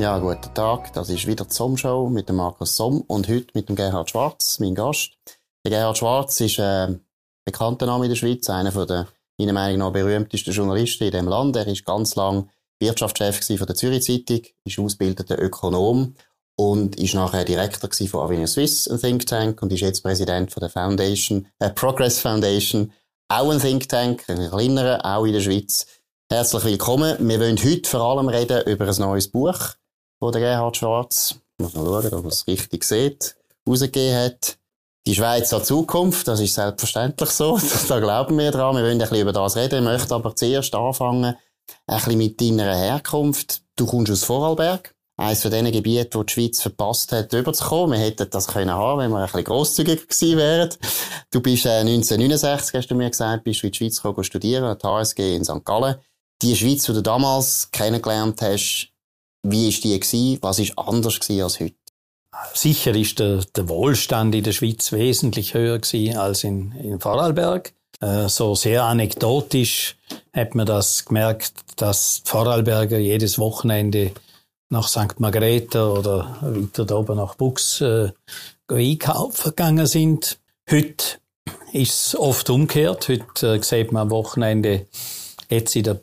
Ja, guten Tag. Das ist wieder die Somm-Show mit dem Markus Somm und heute mit dem Gerhard Schwarz, mein Gast. Der Gerhard Schwarz ist ein äh, bekannter Name in der Schweiz, einer der, meiner Meinung nach, berühmtesten Journalisten in dem Land. Er ist ganz lang Wirtschaftschef von der Zürich Zeitung, ist ausgebildeter Ökonom und ist nachher Direktor von Avenue Swiss, ein Think Tank, und ist jetzt Präsident von der Foundation, äh, Progress Foundation, auch ein Think Tank, ein kleinerer, auch in der Schweiz. Herzlich willkommen. Wir wollen heute vor allem reden über ein neues Buch, das der Gerhard Schwarz, muss mal schauen, ob er es richtig sieht, rausgegeben hat. Die Schweiz hat Zukunft, das ist selbstverständlich so, da glauben wir dran. Wir wollen ein bisschen über das reden, ich möchte aber zuerst anfangen, ein bisschen mit deiner Herkunft. Du kommst aus Vorarlberg eines von den Gebieten, wo die Schweiz verpasst hat, überzukommen. Wir hätten das können haben, wenn wir ein bisschen grosszügiger gewesen wären. Du bist äh, 1969, hast du mir gesagt, bist du in die Schweiz gekommen studieren, an der HSG in St. Gallen. Die Schweiz, die du damals kennengelernt hast, wie war die gewesen? Was war anders gewesen als heute? Sicher ist der, der Wohlstand in der Schweiz wesentlich höher gewesen als in, in Vorarlberg. Äh, so sehr anekdotisch hat man das gemerkt, dass die Vorarlberger jedes Wochenende nach St. Margrethe oder weiter da oben nach Bux äh, einkaufen gegangen sind. Heute ist es oft umgekehrt. Heute äh, sieht man am Wochenende jetzt in der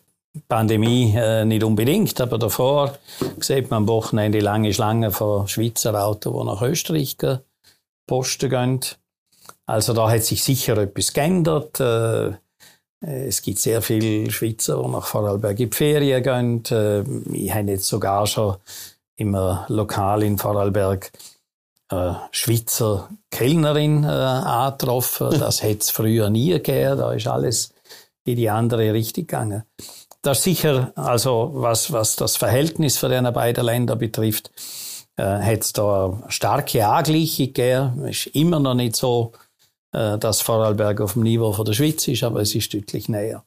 Pandemie äh, nicht unbedingt, aber davor sieht man am Wochenende lange Schlangen von Schweizer Autos, die nach Österreich posten gehen. Also da hat sich sicher etwas geändert. Äh, äh, es gibt sehr viele Schweizer, die nach Vorarlberg in die Ferien gehen. Äh, ich habe jetzt sogar schon immer lokal in Vorarlberg eine Schweizer Kellnerin äh, angetroffen. Das hätte es früher nie gegeben. Da ist alles in die andere Richtung gegangen. Das sicher, also was, was das Verhältnis für diese beiden Länder betrifft, äh, hat es da starke Angleichung gegeben. Ist immer noch nicht so äh, dass Vorarlberg auf dem Niveau von der Schweiz ist, aber es ist deutlich näher.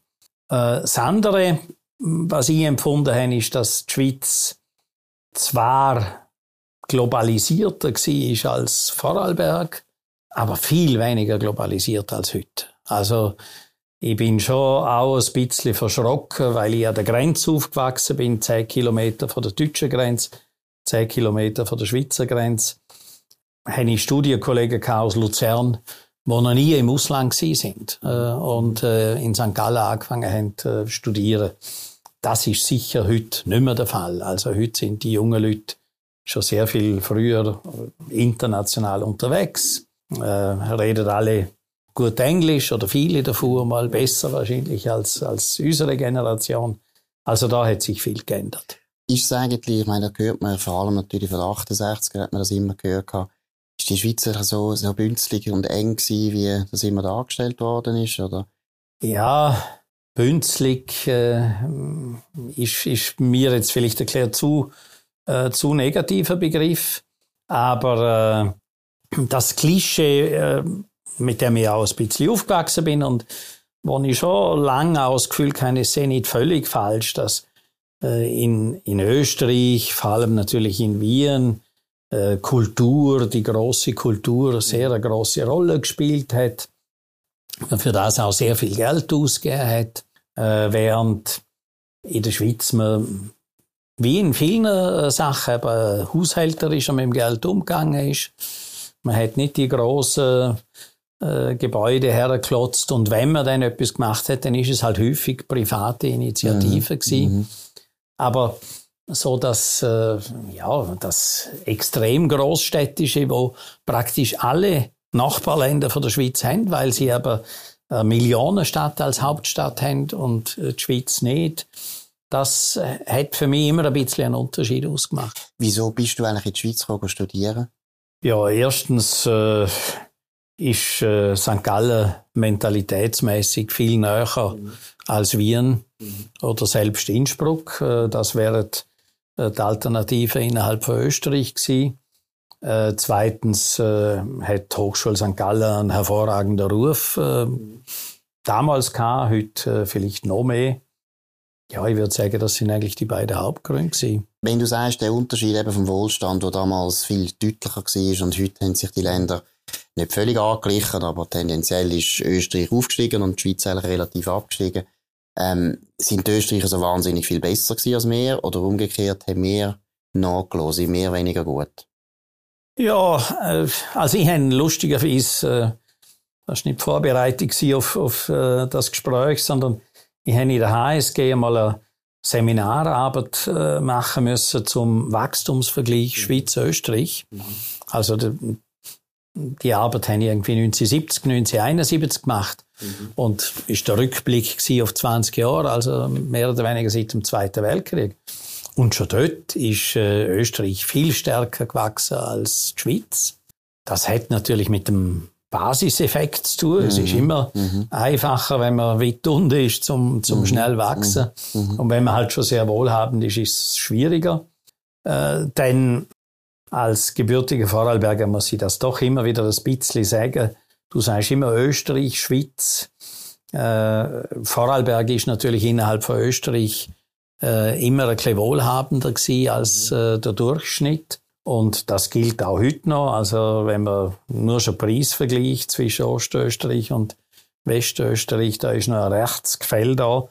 Äh, das andere, was ich empfunden habe, ist, dass die Schweiz zwar globalisierter war als Vorarlberg, aber viel weniger globalisiert als heute. Also ich bin schon auch ein bisschen verschrocken, weil ich an der Grenze aufgewachsen bin, zehn Kilometer von der deutschen Grenze, zehn Kilometer von der Schweizer Grenze. Habe ich Studienkollegen aus Luzern, die noch nie im Ausland sind äh, und äh, in St. Gallen angefangen haben zu äh, studieren. Das ist sicher heute nicht mehr der Fall. Also heute sind die jungen Leute schon sehr viel früher international unterwegs, reden alle gut Englisch oder viele davon mal besser wahrscheinlich als, als unsere Generation. Also da hat sich viel geändert. Ist es eigentlich, ich meine, da hört man vor allem natürlich von 68 hat man das immer gehört, ist die Schweizer so, so bünzlig und eng gewesen, wie das immer dargestellt worden ist, oder? Ja, bünzlig äh, ist, ist mir jetzt vielleicht erklärt zu, äh, zu negativer Begriff, aber äh, das Klischee, äh, mit dem ich auch ein bisschen aufgewachsen bin und wo ich schon lange auch das Gefühl habe, ist nicht völlig falsch, dass äh, in, in Österreich, vor allem natürlich in Wien, äh, Kultur, die große Kultur, sehr eine große Rolle gespielt hat, für das auch sehr viel Geld ausgegeben hat, äh, während in der Schweiz man wie in vielen Sachen aber haushälterisch mit dem Geld umgegangen ist. Man hat nicht die grossen äh, Gebäude hergeklotzt und wenn man dann etwas gemacht hat, dann ist es halt häufig private Initiative mhm. gewesen. Mhm. Aber so dass äh, ja das extrem großstädtische, wo praktisch alle Nachbarländer von der Schweiz haben, weil sie aber eine Millionenstadt als Hauptstadt haben und die Schweiz nicht. Das äh, hat für mich immer ein bisschen einen Unterschied ausgemacht. Wieso bist du eigentlich in die Schweiz gekommen studieren? Ja, erstens äh, ist äh, St. Gallen mentalitätsmäßig viel näher mhm. als Wien mhm. oder selbst Innsbruck. Äh, das wären äh, die Alternative innerhalb von Österreich gewesen. Äh, zweitens äh, hat die Hochschule St. Gallen einen hervorragenden Ruf äh, damals gehabt, heute vielleicht noch mehr. Ja, ich würde sagen, das sind eigentlich die beiden Hauptgründe gewesen. Wenn du sagst, der Unterschied eben vom Wohlstand, der damals viel deutlicher war und heute haben sich die Länder nicht völlig angeglichen, aber tendenziell ist Österreich aufgestiegen und die Schweiz eigentlich relativ abgestiegen. Ähm, sind die Österreicher so wahnsinnig viel besser gewesen als wir oder umgekehrt haben wir nachgelassen, sind wir weniger gut? Ja, äh, also ich habe lustigerweise, äh, das war nicht vorbereitet auf, auf äh, das Gespräch, sondern ich habe in der HSG mal eine Seminararbeit äh, machen müssen zum Wachstumsvergleich mhm. Schweiz-Österreich. Mhm. Also die, Arbeit habe ich irgendwie 1970, 1971 gemacht. Mhm. Und ist der Rückblick auf 20 Jahre, also mehr oder weniger seit dem Zweiten Weltkrieg. Und schon dort ist äh, Österreich viel stärker gewachsen als die Schweiz. Das hat natürlich mit dem Basiseffekt zu tun. Mhm. Es ist mhm. immer mhm. einfacher, wenn man weit unten ist, zum, zum mhm. schnell wachsen. Mhm. Und wenn man halt schon sehr wohlhabend ist, ist es schwieriger. Äh, denn als gebürtiger Vorarlberger muss ich das doch immer wieder ein bisschen sagen. Du sagst immer Österreich, Schweiz. Äh, Vorarlberg ist natürlich innerhalb von Österreich äh, immer ein bisschen wohlhabender gewesen als äh, der Durchschnitt. Und das gilt auch heute noch. Also wenn man nur schon Preis vergleicht zwischen Ostösterreich und Westösterreich, da ist noch ein Rechtsgefälle da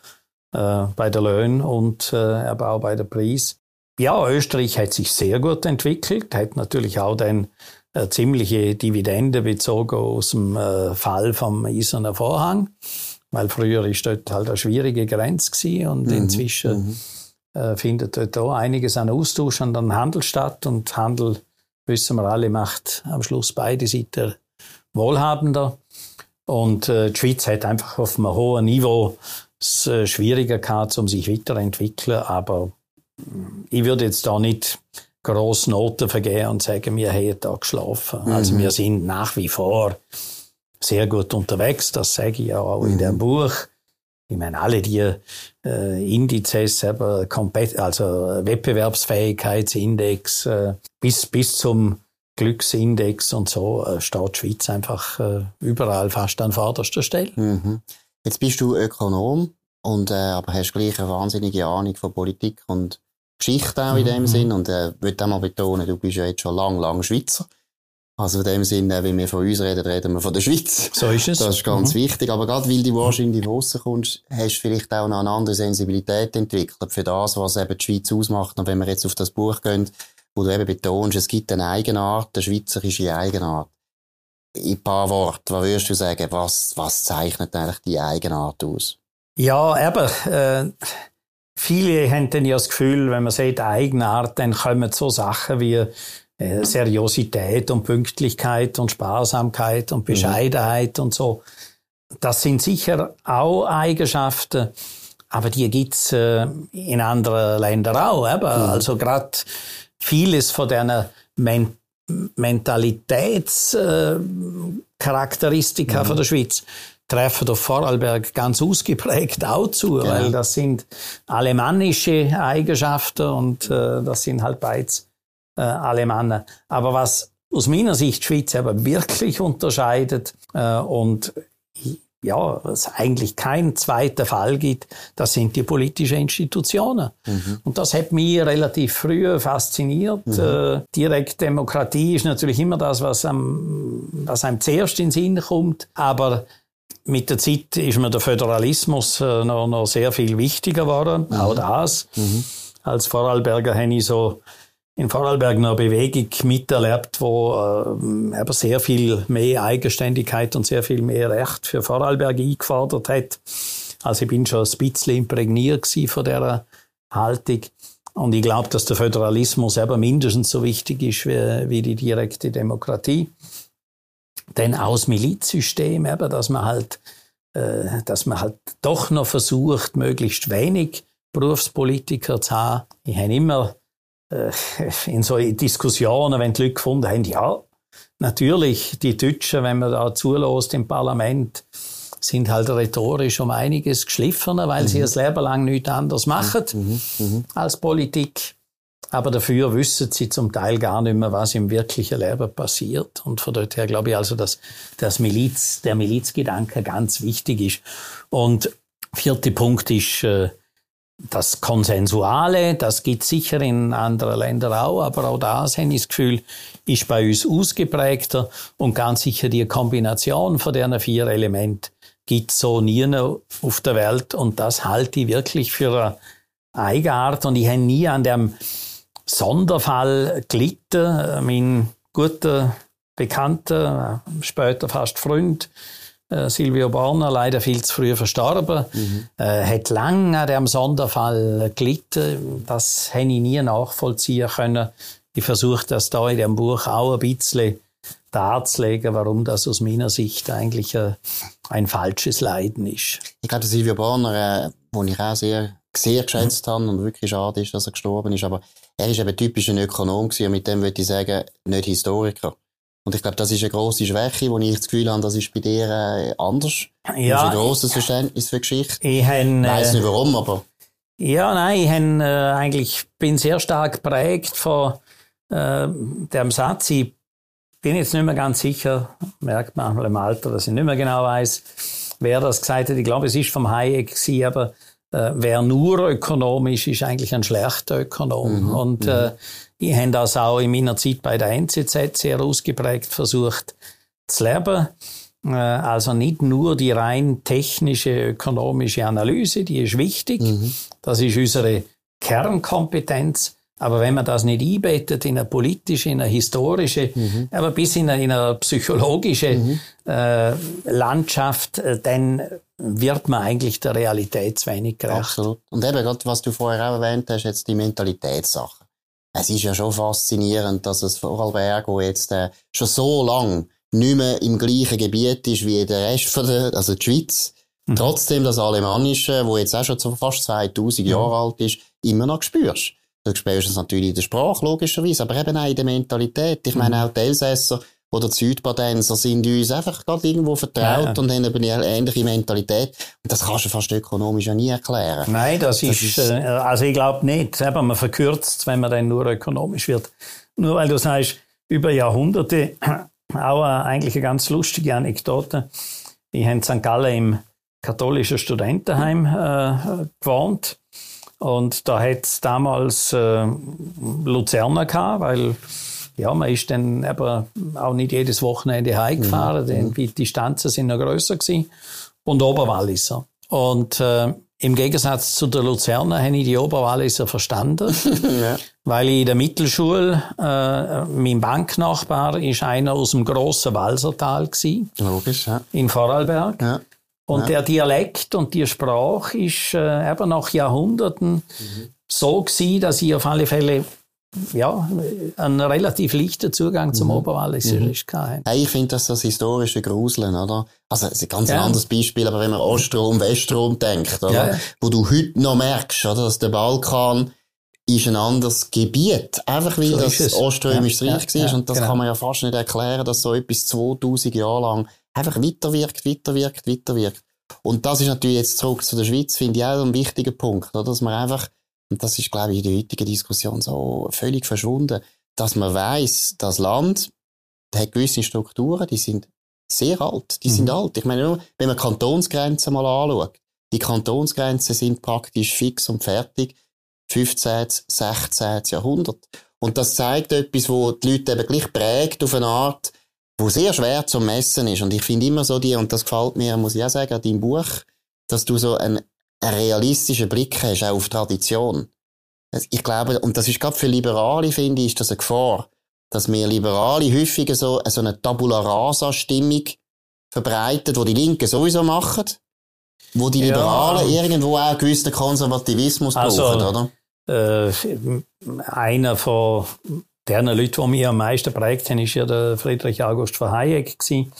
äh, bei der Löhnen und äh, aber auch bei der Preis. Ja, Österreich hat sich sehr gut entwickelt, hat natürlich auch dann eine äh, ziemliche Dividende bezogen aus dem äh, Fall vom Eisernen Vorhang, weil früher ist dort halt eine schwierige Grenze gewesen und mhm. inzwischen mhm äh, findet dort auch einiges an Austausch und an Handel statt. Und Handel, wissen wir alle, macht am Schluss beide Seiten wohlhabender. Und die Schweiz hat einfach auf einem hohen Niveau es schwieriger gehabt, um sich weiterzuentwickeln. Aber ich würde jetzt da nicht grosse Noten vergeben und sagen, wir haben da geschlafen. Mhm. Also wir sind nach wie vor sehr gut unterwegs. Das sage ich ja auch mhm. in dem Buch. Ich meine, alle die äh, Indizes, aber also Wettbewerbsfähigkeitsindex äh, bis, bis zum Glücksindex und so äh, steht die Schweiz einfach äh, überall fast an vorderster Stelle. Mhm. Jetzt bist du Ökonom und äh, aber hast gleich eine wahnsinnige Ahnung von Politik und Geschichte auch in dem mhm. Sinn und äh, würde auch mal betonen, du bist ja jetzt schon lang, lang Schweizer. Also in dem Sinne, wenn wir von uns reden, reden wir von der Schweiz. So ist es. Das ist ganz mhm. wichtig. Aber gerade weil du wahrscheinlich rauskommst, hast du vielleicht auch noch eine andere Sensibilität entwickelt für das, was eben die Schweiz ausmacht. Und wenn wir jetzt auf das Buch gehen, wo du eben betonst, es gibt eine Eigenart, eine schweizerische Eigenart. In ein paar Worten, was würdest du sagen, was, was zeichnet eigentlich die Eigenart aus? Ja, eben, äh, viele haben dann ja das Gefühl, wenn man sagt Eigenart, dann kommen so Sachen wie äh, Seriosität und Pünktlichkeit und Sparsamkeit und mhm. Bescheidenheit mhm. und so. Das sind sicher auch Eigenschaften, aber die gibt's äh, in anderen Ländern auch. Eben. Mhm. Also gerade vieles von diesen Men Mentalitätscharakteristika äh, mhm. von der Schweiz treffen auf Vorarlberg ganz ausgeprägt auch zu, genau. weil das sind alemannische Eigenschaften und äh, das sind halt beides äh, Alemannen. Aber was aus meiner Sicht die Schweiz aber wirklich unterscheidet äh, und ja, es eigentlich keinen zweiten Fall gibt, das sind die politischen Institutionen. Mhm. Und das hat mich relativ früh fasziniert. Mhm. Äh, Direktdemokratie ist natürlich immer das, was einem, was einem zuerst in den Sinn kommt. Aber mit der Zeit ist mir der Föderalismus äh, noch, noch sehr viel wichtiger geworden. Mhm. Auch das. Mhm. Als Vorarlberger habe ich so in Vorarlberg eine Bewegung miterlebt, wo äh, aber sehr viel mehr Eigenständigkeit und sehr viel mehr Recht für Vorarlberg eingefordert hat. Also ich bin schon ein bisschen imprägniert von dieser Haltung. Und ich glaube, dass der Föderalismus eben mindestens so wichtig ist wie, wie die direkte Demokratie. Denn aus Milizsystem eben, dass man halt, äh, dass man halt doch noch versucht, möglichst wenig Berufspolitiker zu haben. Ich habe immer äh, in so Diskussionen, wenn die Leute gefunden haben, ja, natürlich, die Deutschen, wenn man da zulässt im Parlament, sind halt rhetorisch um einiges geschliffener, weil mhm. sie das Leben lang nichts anderes machen mhm. Mhm. als Politik. Aber dafür wissen sie zum Teil gar nicht mehr, was im wirklichen Leben passiert. Und von dort her glaube ich also, dass das Miliz, der Milizgedanke ganz wichtig ist. Und vierter Punkt ist, äh, das Konsensuale, das gibt sicher in anderen Ländern auch, aber auch das, habe ich das Gefühl, ist bei uns ausgeprägter. Und ganz sicher die Kombination von diesen vier Elementen gibt so nie auf der Welt. Und das halte ich wirklich für eine Eigenart. Und ich habe nie an dem Sonderfall gelitten. Mein guter Bekannter, später fast Freund, äh, Silvio Borner, leider viel zu früh verstorben, mhm. äh, hat lange an dem Sonderfall gelitten. Das habe ich nie nachvollziehen können. Ich versuche das da in dem Buch auch ein bisschen darzulegen, warum das aus meiner Sicht eigentlich ein, ein falsches Leiden ist. Ich glaube, Silvio Borner, äh, wo ich auch sehr, sehr geschätzt mhm. habe und wirklich schade ist, dass er gestorben ist, aber er ist eben typisch ein Ökonom gewesen und mit dem würde ich sagen, nicht Historiker. Und ich glaube, das ist eine grosse Schwäche, wo ich das Gefühl habe, das ist bei dir äh, anders. Ja. Du hast ein grosses Verständnis für Geschichte. Ich äh, weiß nicht warum, aber. Ja, nein, ich habe, äh, eigentlich bin sehr stark geprägt von äh, dem Satz. Ich bin jetzt nicht mehr ganz sicher, merkt man im Alter, dass ich nicht mehr genau weiß, wer das gesagt hat. Ich glaube, es ist vom Hayek gewesen, aber äh, wer nur ökonomisch ist, eigentlich ein schlechter Ökonom. Mhm. Und mhm. äh, ich habe das auch in meiner Zeit bei der NZZ sehr ausgeprägt versucht zu leben. Äh, also nicht nur die rein technische ökonomische Analyse, die ist wichtig. Mhm. Das ist unsere Kernkompetenz. Aber wenn man das nicht einbettet in eine politische, in eine historische, mhm. aber bis in eine, in eine psychologische mhm. äh, Landschaft, äh, dann wird man eigentlich der Realität zu wenig gerecht. Absolut. Und eben gerade, was du vorher auch erwähnt hast, jetzt die Mentalitätssache. Es ist ja schon faszinierend, dass es Vorarlberg, wo jetzt äh, schon so lang nicht mehr im gleichen Gebiet ist wie der Rest von der, also die Schweiz, mhm. trotzdem das Alemannische, wo jetzt auch schon fast 2000 mhm. Jahre alt ist, immer noch spürst. Es natürlich in der Sprache, logischerweise, aber eben auch in der Mentalität. Ich meine, mhm. auch die Elsässer oder die Südbadenser sind uns einfach gerade irgendwo vertraut ja. und haben eben eine ähnliche Mentalität. Und das kannst du fast ökonomisch ja nie erklären. Nein, das, das ist, ist, äh, also ich glaube nicht. Eben, man verkürzt wenn man dann nur ökonomisch wird. Nur weil du sagst, über Jahrhunderte, auch eigentlich eine ganz lustige Anekdote. Ich habe in St. Gallen im katholischen Studentenheim äh, gewohnt. Und da hat es damals äh, Luzerner gehabt, weil ja, man ist dann aber auch nicht jedes Wochenende heimgefahren, mhm. denn die Distanzen sind noch grösser gewesen. Und Oberwalliser. Und äh, im Gegensatz zu der Luzerner habe ich die Oberwalliser verstanden, ja. weil ich in der Mittelschule, äh, mein Banknachbar ist einer aus dem grossen Walsertal gewesen, Logisch, ja. in Vorarlberg. Ja. Und ja. der Dialekt und die Sprache ist äh, eben nach Jahrhunderten mhm. so gewesen, dass ich auf alle Fälle ja, einen relativ leichten Zugang zum mhm. Oberwalliserisch mhm. hatte. Hey, ich finde das das historische Gruseln, oder? Also, das ist ein ganz ja. anderes Beispiel, aber wenn man Ostrom, Westrom denkt, oder? Ja. Wo du heute noch merkst, oder? Dass der Balkan ist ein anderes Gebiet. Einfach weil so das Oströmisches ja. Reich war. und das genau. kann man ja fast nicht erklären, dass so etwas 2000 Jahre lang einfach weiterwirkt, weiterwirkt, weiterwirkt. Und das ist natürlich jetzt zurück zu der Schweiz, finde ich auch ein wichtiger Punkt, oder? dass man einfach, und das ist, glaube ich, in der heutigen Diskussion so völlig verschwunden, dass man weiß, das Land hat gewisse Strukturen, die sind sehr alt, die mhm. sind alt. Ich meine, nur, wenn man Kantonsgrenzen mal anschaut, die Kantonsgrenzen sind praktisch fix und fertig, 15., 16. Jahrhundert. Und das zeigt etwas, wo die Leute eben gleich prägt auf eine Art, wo sehr schwer zu messen ist. Und ich finde immer so die, und das gefällt mir, muss ich auch sagen, an deinem Buch, dass du so einen, einen realistischen Blick hast, auch auf Tradition. Ich glaube, und das ist gerade für Liberale, finde ich, ist das eine Gefahr, dass wir Liberale häufiger so, so eine Tabula Rasa-Stimmung verbreiten, wo die Linken sowieso machen, wo die Liberalen ja. irgendwo auch einen gewissen Konservativismus also, brauchen, oder? Äh, einer von der Leute, die mich am meisten prägt haben, ist ja der Friedrich August von Hayek gewesen.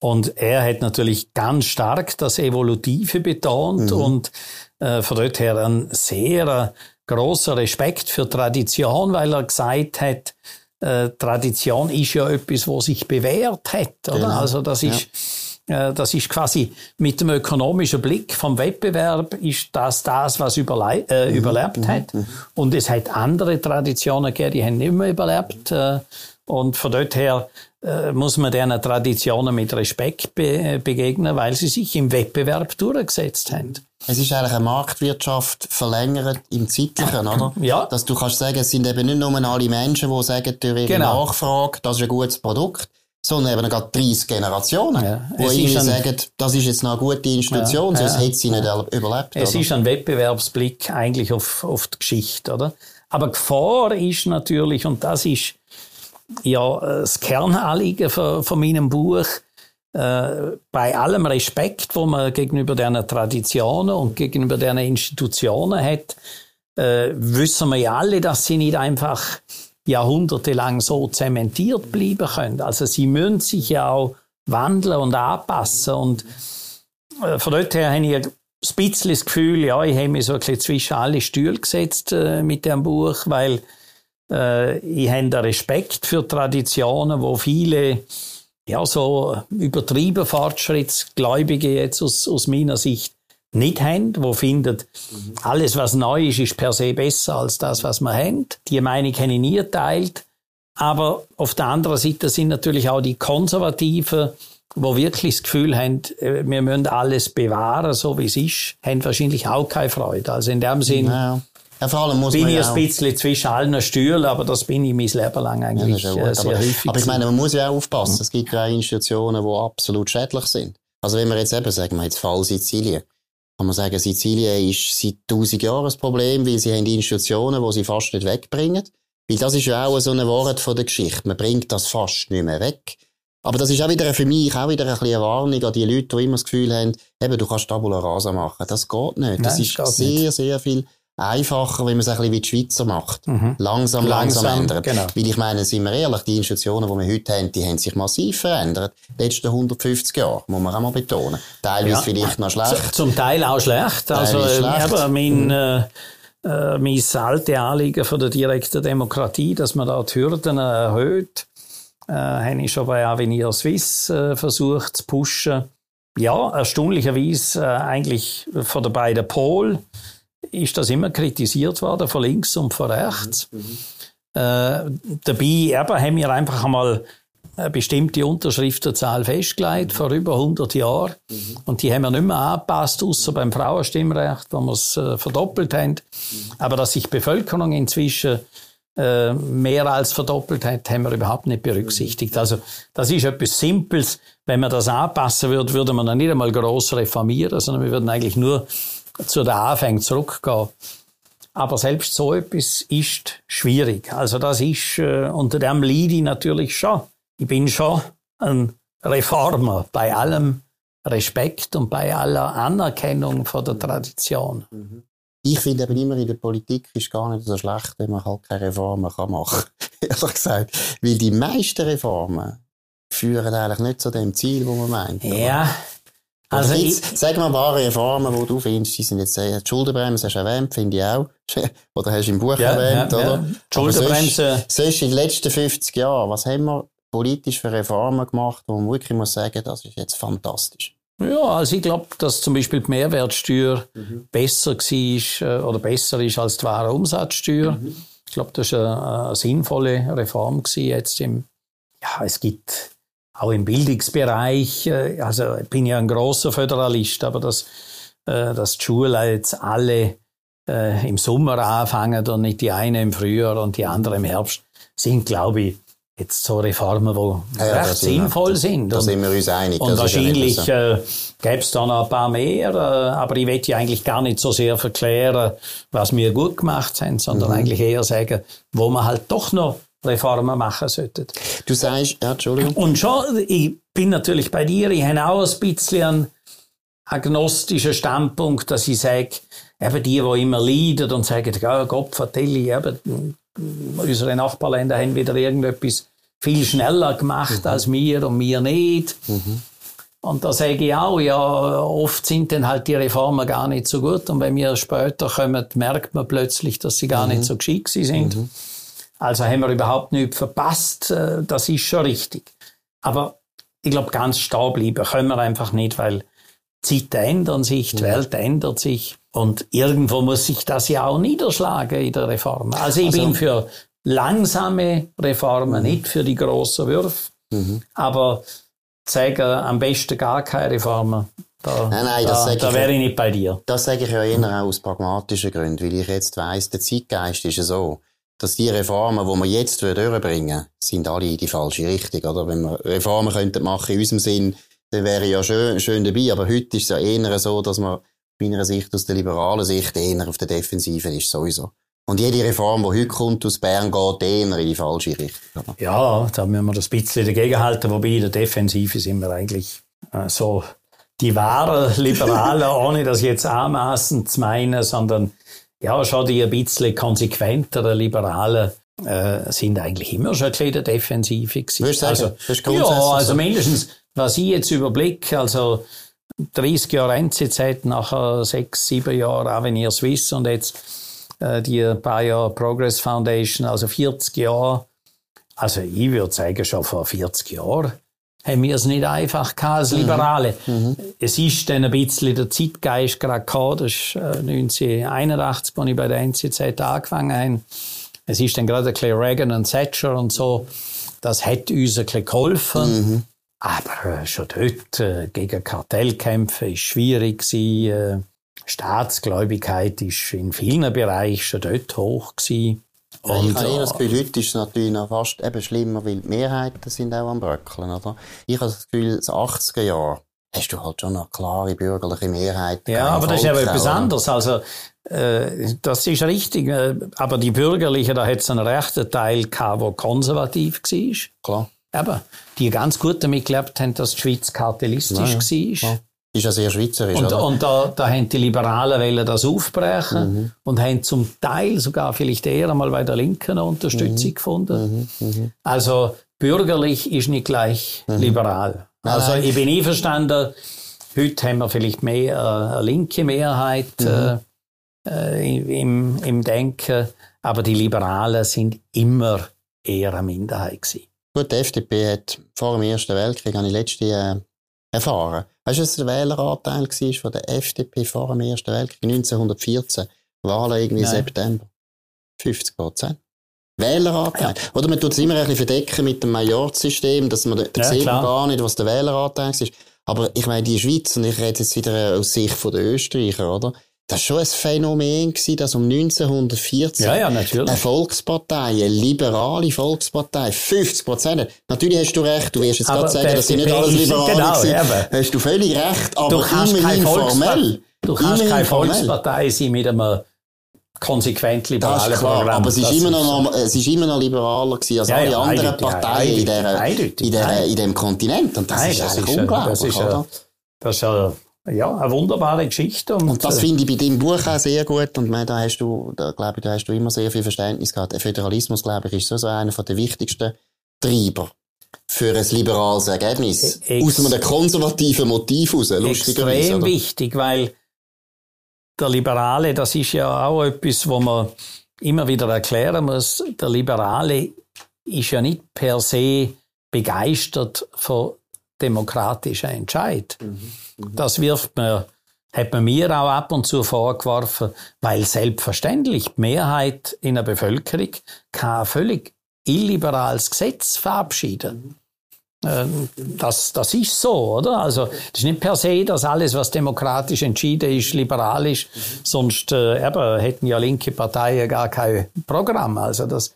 Und er hat natürlich ganz stark das Evolutive betont mhm. und äh, von dort her ein sehr äh, großer Respekt für Tradition, weil er gesagt hat, äh, Tradition ist ja etwas, was sich bewährt hat. Oder? Genau. Also das ist äh, das ist quasi mit dem ökonomischen Blick vom Wettbewerb ist das das, was überle äh, mhm. überlebt mhm. hat. Mhm. Und es hat andere Traditionen gegeben, die haben nicht mehr überlebt. Äh, und von dort her äh, muss man diesen Traditionen mit Respekt be begegnen, weil sie sich im Wettbewerb durchgesetzt haben. Es ist eigentlich eine Marktwirtschaft verlängert im Zeitlichen, oder? Ja. Dass du kannst sagen, es sind eben nicht nur alle Menschen, die sagen, durch ihre genau. Nachfrage, das ist ein gutes Produkt, sondern eben gerade 30 Generationen, ja. wo ein, sagen, das ist jetzt noch eine gute Institution, ja, sonst ja, hätte sie nicht überlebt. Es oder? ist ein Wettbewerbsblick eigentlich auf, auf die Geschichte, oder? Aber Gefahr ist natürlich, und das ist ja das Kernanliegen von, von meinem Buch, äh, bei allem Respekt, wo man gegenüber diesen Traditionen und gegenüber diesen Institutionen hat, äh, wissen wir ja alle, dass sie nicht einfach jahrhundertelang so zementiert bleiben können. Also sie müssen sich ja auch wandeln und anpassen. Und äh, von dort her habe ich ein bisschen das Gefühl, ja, ich habe mich so ein bisschen zwischen alle Stühle gesetzt äh, mit dem Buch, weil äh, ich habe den Respekt für Traditionen, wo viele ja, so übertrieben Fortschrittsgläubige jetzt aus, aus meiner Sicht nicht haben, wo findet, mhm. alles was neu ist, ist per se besser als das, was man haben. Die Meinung habe ich nie geteilt. Aber auf der anderen Seite sind natürlich auch die Konservativen, wo wirklich das Gefühl haben, äh, wir müssen alles bewahren, so wie es ist, haben wahrscheinlich auch keine Freude. Also in dem Sinn ja. Ja, vor allem muss bin ich ein bisschen zwischen allen Stühlen, aber das bin ich mein Leben lang eigentlich ja, äh, sehr aber, häufig. Aber ich meine, man muss ja auch aufpassen. Es gibt ja Institutionen, die absolut schädlich sind. Also wenn wir jetzt eben sagen, wir jetzt Fall Sizilien, kann man sagen, Sizilien ist seit tausend Jahren ein Problem, weil sie haben Institutionen, die sie fast nicht wegbringen. Weil das ist ja auch so ein Wort von der Geschichte. Man bringt das fast nicht mehr weg. Aber das ist auch wieder für mich auch wieder ein eine Warnung an die Leute, die immer das Gefühl haben, eben, du kannst Tabula Rasa machen. Das geht nicht. Das Nein, ist sehr, nicht. sehr viel einfacher, wenn man es ein bisschen wie die Schweizer macht. Mhm. Langsam, langsam, langsam ändern. Genau. Weil ich meine, sind wir ehrlich, die Institutionen, die wir heute haben, die haben sich massiv verändert. Die letzten 150 Jahre, muss man auch mal betonen. Teilweise ja. vielleicht noch schlecht. Zum Teil auch schlecht. Also, äh, schlecht. Aber mein, mhm. äh, äh, mein alte Anliegen von der direkten Demokratie, dass man da die Hürden erhöht, äh, habe ich schon bei Avenir Swiss äh, versucht zu pushen. Ja, erstaunlicherweise äh, eigentlich von der beiden Pol ist das immer kritisiert worden, von links und von rechts. Mhm. mhm. Äh, dabei eben, haben wir einfach einmal eine bestimmte Unterschriftenzahl festgelegt, vor über 100 Jahren. Mhm. Und die haben wir nicht mehr angepasst, außer beim Frauenstimmrecht, wo wir es äh, verdoppelt haben. Mhm. Aber dass sich die Bevölkerung inzwischen äh, mehr als verdoppelt hat, haben wir überhaupt nicht berücksichtigt. Also das ist etwas Simples. Wenn man das anpassen würde, würde man dann nicht einmal gross reformieren, sondern wir würden eigentlich nur zu den Anfängen zurückgehen. Aber selbst so etwas ist schwierig. Also das ist, äh, unter dem leide ich natürlich schon. Ich bin schon ein Reformer bei allem Respekt und bei aller Anerkennung von der Tradition. Mhm. Ich finde eben immer in der Politik ist gar nicht so schlecht, wenn man halt keine Reformen machen kann. Ehrlich gesagt. Weil die meisten Reformen führen eigentlich nicht zu dem Ziel, wo man meint. Ja, also ich, sag mal ein paar Reformen, die du findest, die sind jetzt die Schuldenbremse hast du erwähnt, finde ich auch. oder hast du im Buch ja, erwähnt, ja, oder? Ja. Schuldenbremse. Sonst, sonst in den letzten 50 Jahren, was haben wir politisch für Reformen gemacht, wo man wirklich muss sagen, das ist jetzt fantastisch? Ja, also ich glaube, dass zum Beispiel die Mehrwertsteuer mhm. besser war äh, oder besser ist als die wahre Umsatzsteuer. Mhm. Ich glaube, das war eine, eine sinnvolle Reform gewesen jetzt im, ja, es gibt auch im Bildungsbereich, äh, also ich bin ja ein großer Föderalist, aber dass, äh, dass die Schulen jetzt alle äh, im Sommer anfangen und nicht die eine im Frühjahr und die andere im Herbst, sind, glaube ich, jetzt so Reformen, die ja, recht sinnvoll sind. Da sind wir uns einig. Und wahrscheinlich so. äh, gäbe es da noch ein paar mehr, äh, aber ich will ja eigentlich gar nicht so sehr verklären, was wir gut gemacht haben, sondern mhm. eigentlich eher sagen, wo man halt doch noch Reformen machen sollten. Du sagst, ja, Entschuldigung. Und schon, ich bin natürlich bei dir, ich habe auch ein bisschen einen agnostischen Standpunkt, dass ich sage, eben die, die immer leiden und sagen, ja, Gott vertelle, eben, unsere Nachbarländer haben wieder irgendetwas viel schneller gemacht mhm. als wir und wir nicht. Mhm. Und da sage ich auch, ja, oft sind dann halt die Reformen gar nicht so gut und wenn wir später kommen, merkt man plötzlich, dass sie gar mhm. nicht so geschickt sind. Also haben wir überhaupt nichts verpasst. Äh, das ist schon richtig. Aber ich glaube, ganz stehen bleiben können wir einfach nicht, weil die Zeiten ändern sich, die Welt ändert sich und irgendwo muss sich das ja auch niederschlagen in der Reform. Also ich also, bin für langsame Reformen, mhm. nicht für die grossen Würfe. Mhm. Aber sagen, am besten gar keine Reformen. Da, nein, nein, das da, da wäre ich nicht bei dir. Das sage ich ja eher aus pragmatischen Gründen, weil ich jetzt weiss, der Zeitgeist ist ja so dass die Reformen, die wir jetzt durchbringen sind alle in die falsche Richtung, oder? Wenn wir Reformen könnten machen in unserem Sinn, dann wäre ja schön, schön dabei, aber heute ist es ja eher so, dass man meiner Sicht, aus der liberalen Sicht, eher auf der Defensive ist, sowieso. Und jede Reform, die heute kommt aus Bern, geht eher in die falsche Richtung. Ja, da müssen wir das ein bisschen dagegen halten, wobei in der Defensive sind wir eigentlich äh, so die wahren Liberalen, ohne das jetzt anmaßend zu meinen, sondern ja, schon die ein bisschen konsequenteren Liberalen äh, sind eigentlich immer schon ein bisschen der Defensive gewesen. Würdest du sagen, also, ja, also mindestens, was ich jetzt überblicke, also 30 Jahre NZZ, nachher 6, 7 Jahre Avenir Swiss und jetzt äh, die paar Jahre Progress Foundation, also 40 Jahre. Also ich würde sagen, schon vor 40 Jahren haben wir es nicht einfach gehabt als mhm. Liberale. Mhm. Es ist dann ein bisschen der Zeitgeist gerade gehabt. Das ist 1981, äh, als ich bei der NZZ angefangen habe. Es ist dann gerade ein bisschen Reagan und Thatcher und so. Das hat uns ein bisschen geholfen. Mhm. Aber äh, schon dort äh, gegen Kartellkämpfe ist schwierig gewesen. Staatsgläubigkeit ist in vielen Bereichen schon dort hoch gewesen. Und, ich habe das Gefühl, heute ist es natürlich noch fast eben schlimmer, weil die Mehrheiten sind auch am Bröckeln, oder? Ich habe das Gefühl, das 80er Jahr hast du halt schon eine klare bürgerliche Mehrheit. Ja, aber das ist aber etwas anderes. Also, äh, das ist richtig. Äh, aber die Bürgerlichen, da hat es einen rechten Teil gehabt, der konservativ war. Klar. Eben, die ganz gut damit gelebt haben, dass die Schweiz kartellistisch ja, war. Ja. Ist ja sehr schweizerisch, und, oder? Und da, da haben die Liberalen wollen das aufbrechen mhm. und haben zum Teil sogar vielleicht eher einmal bei der Linken eine Unterstützung mhm. gefunden. Mhm. mhm. Also bürgerlich ist nicht gleich mhm. liberal. Nein, also ich bin einverstanden, heute haben wir vielleicht mehr äh, eine linke Mehrheit mhm. äh, im, im Denken, aber die Liberalen sind immer eher eine Minderheit gewesen. Gut, die FDP hat vor dem Ersten Weltkrieg, habe ich letzte äh, erfahren. Weißt du, was der Wähleranteil war von der FDP vor dem Ersten Weltkrieg 1914? Wahlen irgendwie Nein. September. 50 Prozent. Wähleranteil. Ja. Oder man tut es immer ein bisschen verdecken mit dem Majorzsystem, dass man, da ja, sieht man gar nicht, was der Wähleranteil ist. Aber ich meine, die Schweiz, und ich rede jetzt wieder aus Sicht der Österreicher, oder? Das war schon ein Phänomen, gewesen, dass um 1914 ja, ja, eine Volkspartei, eine liberale Volkspartei, 50 Prozent. Natürlich hast du recht, du wirst jetzt gerade sagen, das sind nicht alles Liberale genau, gewesen. Hast du völlig recht, aber du immerhin formell. Du kannst keine Volkspartei sein mit einem konsequent liberalen Programm. Aber es ist, immer noch, es ist immer noch liberaler gewesen als ja, alle ja, anderen Parteien in, der, in, der, in dem Kontinent. Und das Nein, ist das eigentlich ist, unglaublich, das ist, oder? Das ist ja ja, eine wunderbare Geschichte. Und, und das äh, finde ich bei deinem Buch auch sehr gut. Und da hast du, da glaube ich, da hast du immer sehr viel Verständnis gehabt. Der Föderalismus, glaube ich, ist so, so einer der wichtigsten Treiber für ein liberales Ergebnis. E- Ex aus einem konservativen Motiv heraus, lustigerweise. Extrem wichtig, weil der Liberale, das ist ja auch etwas, wo man immer wieder erklären muss. Der Liberale ist ja nicht per se begeistert von demokratischen Entscheid. Mhm. Das wirft man, hat man mir auch ab und zu vorgeworfen, weil selbstverständlich die Mehrheit in der Bevölkerung kann völlig illiberales Gesetz verabschieden. Ähm, das, das ist so, oder? Also, das ist nicht per se, dass alles, was demokratisch entschieden ist, liberal ist. Sonst äh, eben, hätten ja linke Parteien gar kein Programm. Also, das,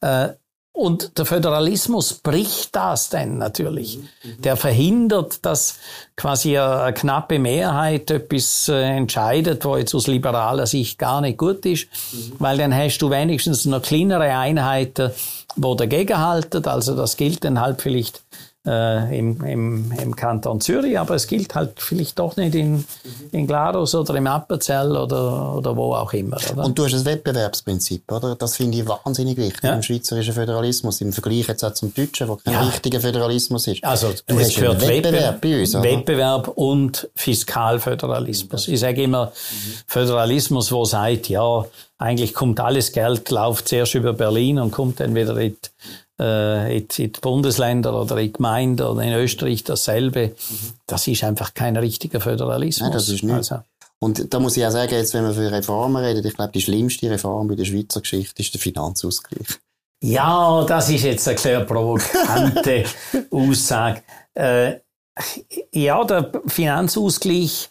äh, und der Föderalismus bricht das denn natürlich. Der verhindert, dass quasi eine knappe Mehrheit etwas äh, entscheidet, wo jetzt aus liberaler Sicht gar nicht gut ist, weil dann hast du wenigstens noch kleinere Einheiten, wo dagegen halten. Also das gilt dann halt vielleicht äh, im, im, im Kanton Zürich, aber es gilt halt vielleicht doch nicht in, in Glarus oder im Appenzell oder, oder wo auch immer. Oder? Und du hast ein Wettbewerbsprinzip, oder? Das finde ich wahnsinnig wichtig ja. im schweizerischen Föderalismus, im Vergleich jetzt auch zum deutschen, wo kein ja. richtiger Föderalismus ist. Also du es hast gehört Wettbewerb, Wettbewerb bei uns, oder? Wettbewerb und Fiskalföderalismus. Ich sage immer, mhm. Föderalismus, wo sagt, ja, eigentlich kommt alles Geld, läuft zuerst über Berlin und kommt dann wieder in die äh, in, die Bundesländer oder in Gemeinden oder in Österreich dasselbe. Mhm. Das ist einfach kein richtiger Föderalismus. Nein, das ist nicht. Also. Und da muss ich auch sagen, jetzt, wenn wir für Reformen reden, ich glaube, die schlimmste Reform bei der Schweizer Geschichte ist der Finanzausgleich. Ja, das ist jetzt eine klar provokante Aussage. Äh, ja, der Finanzausgleich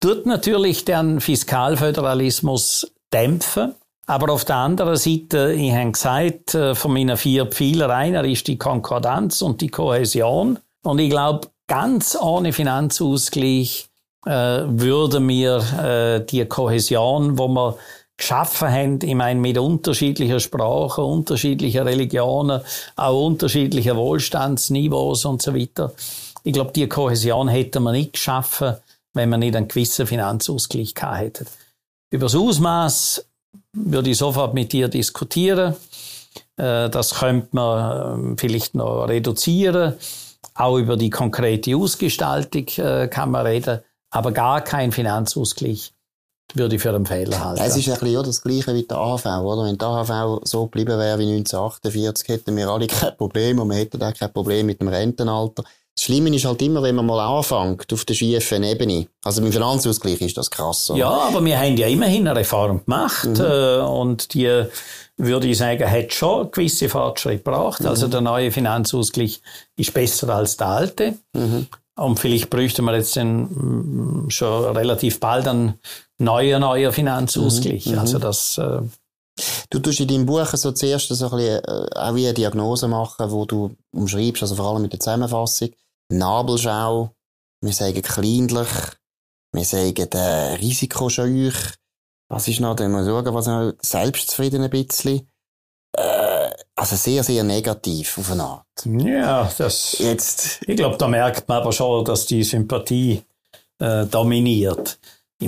tut natürlich den Fiskalföderalismus dämpfen. Aber auf der anderen Seite, ich habe gesagt, äh, von meinen vier Pfeiler einer ist die Konkordanz und die Kohäsion. Und ich glaube, ganz ohne Finanzausgleich äh, würde wir äh, die Kohäsion, wo wir geschaffen haben, ich meine, mit unterschiedlicher Sprache, unterschiedlicher Religionen, auch unterschiedlicher Wohlstandsniveaus und so weiter. Ich glaube, die Kohäsion hätten wir nicht geschaffen, wenn wir nicht einen gewissen Finanzausgleich gehabt hätten. Über das Ausmaß würde ich sofort mit dir diskutieren. Äh, das könnte man ähm, vielleicht noch reduzieren. Auch über die konkrete Ausgestaltung äh, kann man reden, aber gar kein Finanzausgleich würde ich für einen Fehler halten. Es ist ein bisschen das Gleiche wie der AHV, oder? Wenn der AHV so geblieben wäre wie 1948, hätten wir alle kein Problem und wir hätten auch kein Problem mit dem Rentenalter. Das Schlimme ist halt immer, wenn man mal anfängt auf der schiefen Ebene. Also beim Finanzausgleich ist das krass. Oder? Ja, aber wir haben ja immerhin eine Reform gemacht mhm. äh, und die, würde ich sagen, hat schon gewisse Fortschritte gebracht. Also mhm. Also der neue Finanzausgleich ist besser als der alte. Mhm. Und vielleicht bräuchte man jetzt den, mm, schon relativ bald einen neuen, neuen Finanzausgleich. Mhm. Also das äh, Du tust in deinem Buch so zuerst so ein bisschen, äh, auch wie eine Diagnose machen, wo du umschreibst, also vor allem mit der Zusammenfassung. Nabelschau, wir sagen kleinlich, wir sagen äh, risikoscheu. Was ist noch, dann mal schauen, was noch, selbstzufrieden ein bisschen. Äh, also sehr, sehr negativ auf eine Art. Ja, das, Jetzt, ich glaube, da merkt man aber schon, dass die Sympathie äh, dominiert.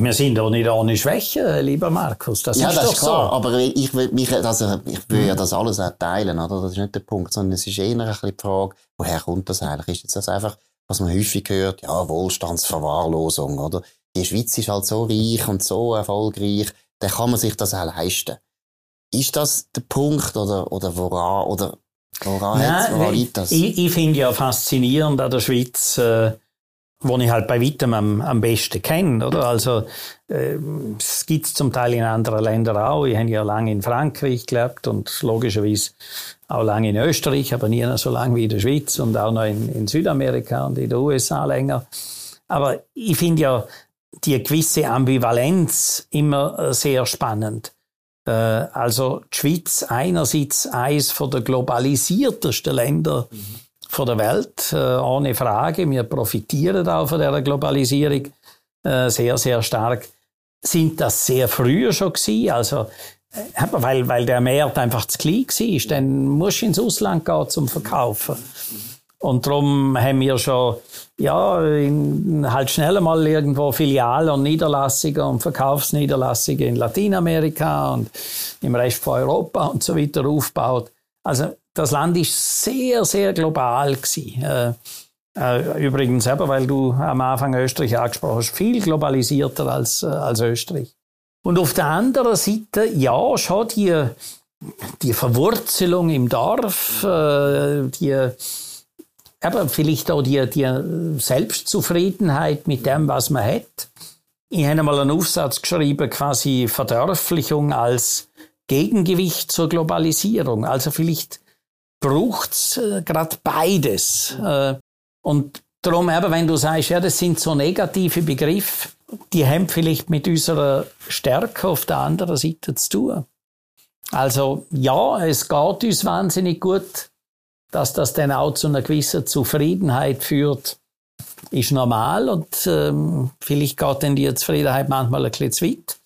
Wir sind auch nicht ohne Schwäche, lieber Markus. Das ja, ist das ist klar. So. Aber ich will, mich, also, ich will ja das alles auch teilen, oder? Das ist nicht der Punkt, sondern es ist eher ein bisschen die Frage, woher kommt das eigentlich? Ist jetzt das einfach, was man häufig hört, ja, Wohlstandsverwahrlosung, oder? Die Schweiz ist halt so reich und so erfolgreich, dann kann man sich das auch leisten. Ist das der Punkt, oder, oder woran, oder, woran, Nein, woran liegt das? Ich, ich finde ja faszinierend an der Schweiz, äh, wo ich halt bei weitem am, am besten kenne, oder? Also, äh, es gibt zum Teil in anderen Ländern auch. Ich habe ja lange in Frankreich gelebt und logischerweise auch lange in Österreich, aber nie so lange wie in der Schweiz und auch noch in, in Südamerika und in den USA länger. Aber ich finde ja die gewisse Ambivalenz immer äh, sehr spannend. Äh, also die Schweiz einerseits eines der globalisiertesten Länder mhm von der Welt, äh, ohne Frage. Wir profitieren auch von der Globalisierung äh, sehr, sehr stark. Sind das sehr früher schon gewesen? Also, äh, weil, weil der Markt einfach zu klein war, dann musst du ins Ausland gehen zum Verkaufen. Und darum haben wir schon, ja, in, halt schnell mal irgendwo Filialen und Niederlassungen und Verkaufsniederlassungen in Lateinamerika und im Rest von Europa und so weiter aufgebaut. Also, das Land ist sehr, sehr global gewesen. Äh, äh, übrigens, eben, weil du am Anfang Österreich angesprochen hast, viel globalisierter als, äh, als Österreich. Und auf der anderen Seite, ja, schon die, die Verwurzelung im Dorf, die, eben vielleicht auch die, die Selbstzufriedenheit mit dem, was man hat. Ich habe mal einen Aufsatz geschrieben, quasi Verdörflichung als Gegengewicht zur Globalisierung. Also vielleicht braucht's äh, gerade beides. Äh, und darum, eben, wenn du sagst, ja, das sind so negative Begriffe, die haben vielleicht mit unserer Stärke auf der anderen Seite zu tun. Also ja, es geht uns wahnsinnig gut, dass das dann auch zu einer gewissen Zufriedenheit führt, ist normal und ähm, vielleicht geht dann die Zufriedenheit manchmal ein bisschen zu weit.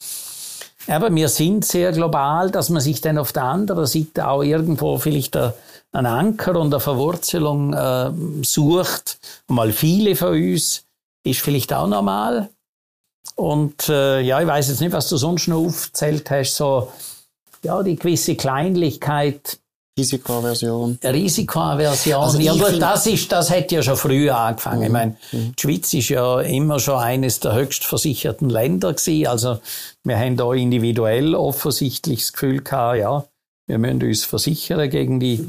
Aber wir sind sehr global, dass man sich dann auf der anderen Seite auch irgendwo vielleicht eine einen Anker und eine Verwurzelung äh, sucht, mal viele von uns, ist vielleicht auch normal. Und äh, ja, ich weiß jetzt nicht, was du sonst noch aufgezählt hast, so ja, die gewisse Kleinlichkeit. Risikoaversion. Risikoaversion. Also ja gut, das ist, das hat ja schon früh angefangen. Mhm. Ich meine, mhm. die Schweiz ist ja immer schon eines der höchst versicherten Länder gewesen. Also wir haben da individuell offensichtlich das Gefühl gehabt, ja, wir müssen uns versichern gegen die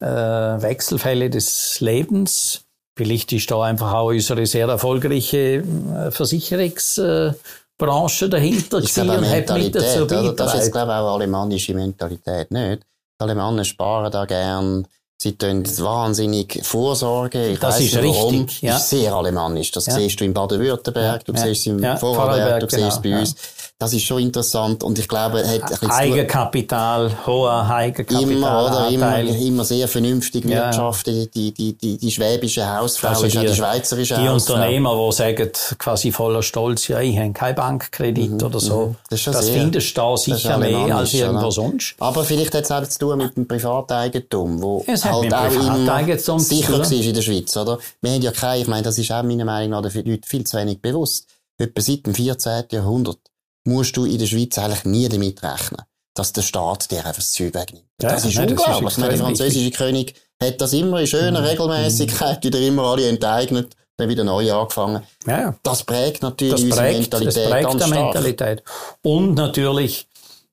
äh, Wechselfälle des Lebens. Vielleicht ist da einfach auch unsere sehr erfolgreiche äh, Versicherungsbranche dahinter ist gewesen und hat mit dazu beigetragen. Das ist, glaube ich, auch alemannische Mentalität, nicht? Die Alemannen sparen da gern, Sie tun wahnsinnig Vorsorge. Ich das ist nicht, warum. richtig. Ja. ist sehr alemannisch. Das ja. siehst du in Baden-Württemberg, du siehst es im. Vorarlberg, du siehst es bei uns. Das ist schon interessant und ich glaube, hat ein Eigenkapital, hoher Eigenkapital. Immer, oder? Immer, immer sehr vernünftig ja. wirtschaftet. Die, die, die, die schwäbische Hausfrau also ist die, auch die schweizerische die Hausfrau. Die Unternehmer, die sagen, quasi voller Stolz, ja, ich habe keinen Bankkredit mhm, oder so. Mhm. Das, das sehr, findest du da sicher mehr als irgendwo oder? sonst. Aber vielleicht hat es auch zu tun mit dem Privateigentum, wo es halt auch immer sicher war in der Schweiz, oder? Wir haben ja keine, ich meine, das ist auch meiner Meinung nach den Leuten viel zu wenig bewusst. Etwa seit dem 14. Jahrhundert musst du in der Schweiz eigentlich nie damit rechnen, dass der Staat dir einfach das Zeug wegnimmt. Ja, das ist nein, unglaublich. Das ist der französische. König hat das immer in schöner mhm. Regelmäßigkeit wieder immer alle enteignet, dann wieder neu angefangen. Ja, Das prägt natürlich das prägt, Mentalität das prägt ganz stark. Mentalität. Und natürlich,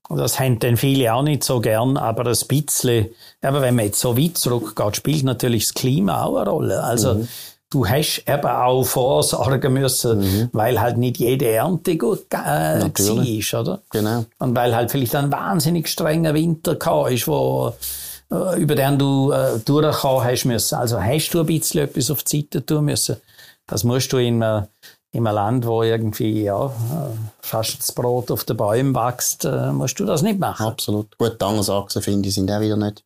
das haben dann viele auch nicht so gern, aber ein bisschen, aber wenn man jetzt so weit zurückgeht, spielt natürlich das Klima auch eine Rolle. Also, mhm du hast eben auch vorsorgen müssen, mhm. weil halt nicht jede Ernte gut äh, war, oder? Genau. Und weil halt vielleicht ein wahnsinnig strenger Winter gehabt ist, wo, äh, über den du äh, durchkommen hast müssen. Also hast du ein bisschen etwas auf die Seite tun müssen. Das musst du in einem, in einem Land, wo irgendwie ja, äh, fast das Brot auf den Bäumen wächst, äh, musst du das nicht machen. Absolut. Gut, die Angelsachsen, finde ich, sind auch wieder nicht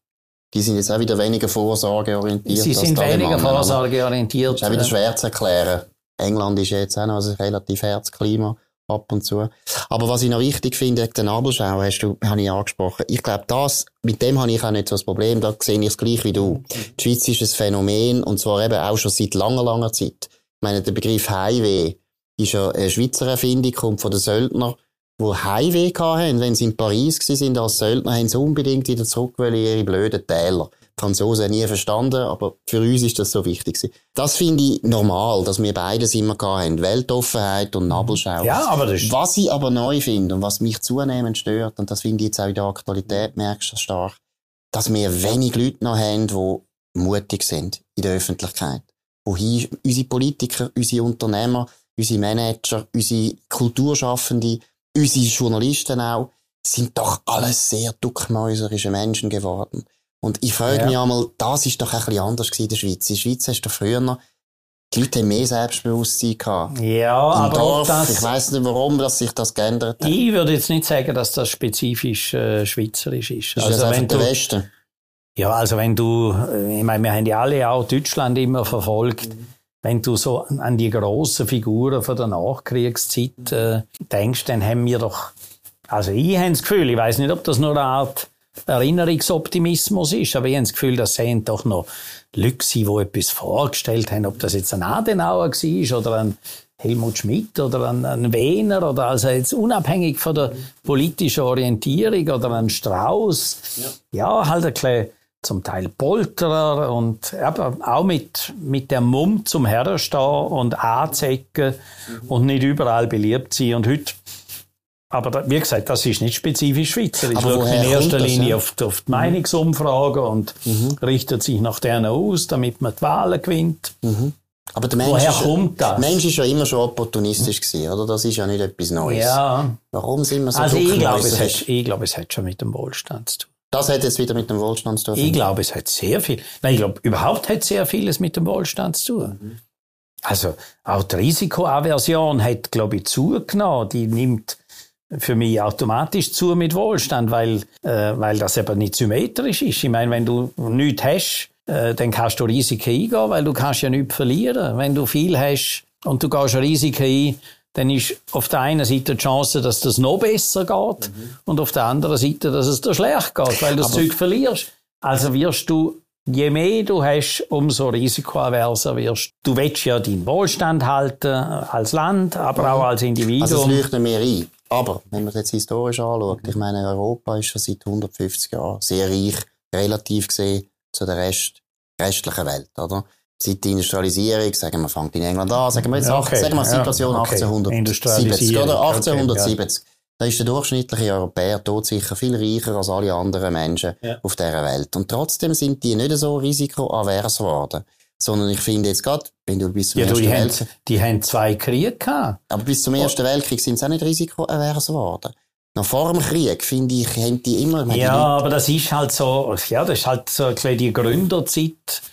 die sind jetzt auch wieder weniger vorsorgeorientiert. Sie sind weniger vorsorgeorientiert. Das ist auch wieder schwer zu erklären. England ist jetzt auch noch ein relativ Herzklima ab und zu. Aber was ich noch wichtig finde, den Nabelschau hast du, habe ich angesprochen. Ich glaube, das, mit dem habe ich auch nicht so das Problem. Da sehe ich es gleich wie du. Die Schweiz ist ein Phänomen und zwar eben auch schon seit langer, langer Zeit. Ich meine, der Begriff Highway ist ja eine Schweizer Erfindung, kommt von den Söldnern die Heimweh hatten, wenn sie in Paris waren als Söldner, haben sie unbedingt wieder zurück in ihre blöden Täler. Die Franzosen haben nie verstanden, aber für uns ist das so wichtig. Das finde ich normal, dass wir beides immer haben. Weltoffenheit und Nabelschau. Ja, aber das ist Was ich aber neu finde und was mich zunehmend stört, und das finde ich jetzt auch in der Aktualität, merkst du stark, dass wir wenig Leute noch haben, die mutig sind in der Öffentlichkeit. Wohin unsere Politiker, unsere Unternehmer, unsere Manager, unsere Kulturschaffende, unsere Journalisten auch, sind doch alles sehr duckmäuserische Menschen geworden. Und ich frage ja. mich einmal, das ist doch ein bisschen anders in der Schweiz. In der Schweiz hast du früher die Leute haben mehr Selbstbewusstsein gehabt. Ja, Im aber Dorf, das, ich weiß nicht, warum dass sich das geändert hat. Ich würde jetzt nicht sagen, dass das spezifisch äh, schweizerisch ist. Ist also, das wenn du, der Westen? Ja, also wenn du, äh, ich meine, wir haben ja alle auch Deutschland immer verfolgt. Mhm wenn du so an die grossen Figuren von der Nachkriegszeit äh, denkst, dann haben wir doch, also ich habe das Gefühl, ich weiß nicht, ob das nur eine Art Erinnerungsoptimismus ist, aber ich habe das Gefühl, das sehen doch noch Leute, die etwas vorgestellt haben, ob das jetzt ein Adenauer war oder ein Helmut Schmidt oder ein, ein Wehner oder also jetzt unabhängig von der politischen Orientierung oder ein Strauß. Ja, ja halt ein bisschen zum Teil Polterer und aber auch mit, mit der Mumm zum Herrenstehen und anzecken mhm. und nicht überall beliebt sein. Und heute, aber da, wie gesagt, das ist nicht spezifisch schweizerisch. Aber schaut in erster das, Linie ja? auf, die, auf die. Meinungsumfragen und mhm. richtet sich nach denen aus, damit man die Wahlen gewinnt. Mhm. Aber der Mensch, Woher ist, kommt das? der Mensch ist ja immer schon opportunistisch gewesen, oder? Das ist ja nicht etwas Neues. Ja. Warum sind wir so Also ich glaube, es hat, ich glaube, es hat schon mit dem Wohlstand zu tun. Das hat jetzt wieder mit dem Wohlstand zu tun. Ich glaube, es hat sehr viel. Nein, ich glaube, überhaupt hat sehr vieles mit dem Wohlstand zu tun. Mhm. Also auch die Risikoaversion hat, glaube ich, zugenommen. Die nimmt für mich automatisch zu mit Wohlstand, weil, äh, weil das eben nicht symmetrisch ist. Ich meine, wenn du nichts hast, äh, dann kannst du Risiken eingehen, weil du kannst ja nichts verlieren. Wenn du viel hast und du gehst Risiken ein, dann ist auf der einen Seite die Chance, dass das noch besser geht mhm. und auf der anderen Seite, dass es dir schlecht geht, weil du das Zeug verlierst. Also wirst du, je mehr du hast, umso risikoaverser wirst. Du willst ja deinen Wohlstand halten als Land, aber mhm. auch als Individuum. Also das leuchtet mir ein. Aber, wenn man es jetzt historisch anschaut, ich meine, Europa ist schon seit 150 Jahren sehr reich, relativ gesehen, zu der Rest, restlichen Welt, oder? Seit der Industrialisierung, sagen wir, fängt in England an, sagen wir jetzt, okay, sagen wir Situation ja, okay. 1870, oder? 1870. Okay, ja. Da ist der durchschnittliche Europäer tot sicher viel reicher als alle anderen Menschen ja. auf dieser Welt. Und trotzdem sind die nicht so risikoavers geworden. Sondern ich finde jetzt gerade, wenn du bis zum ja, Ersten die Weltkrieg... Haben, die haben zwei Kriege gehabt. Aber bis zum Ersten Weltkrieg sind sie auch nicht risikoavers geworden. Noch vor dem Krieg, finde ich, haben die immer... Ja, aber das ist halt so, ja, das ist halt so die Gründerzeit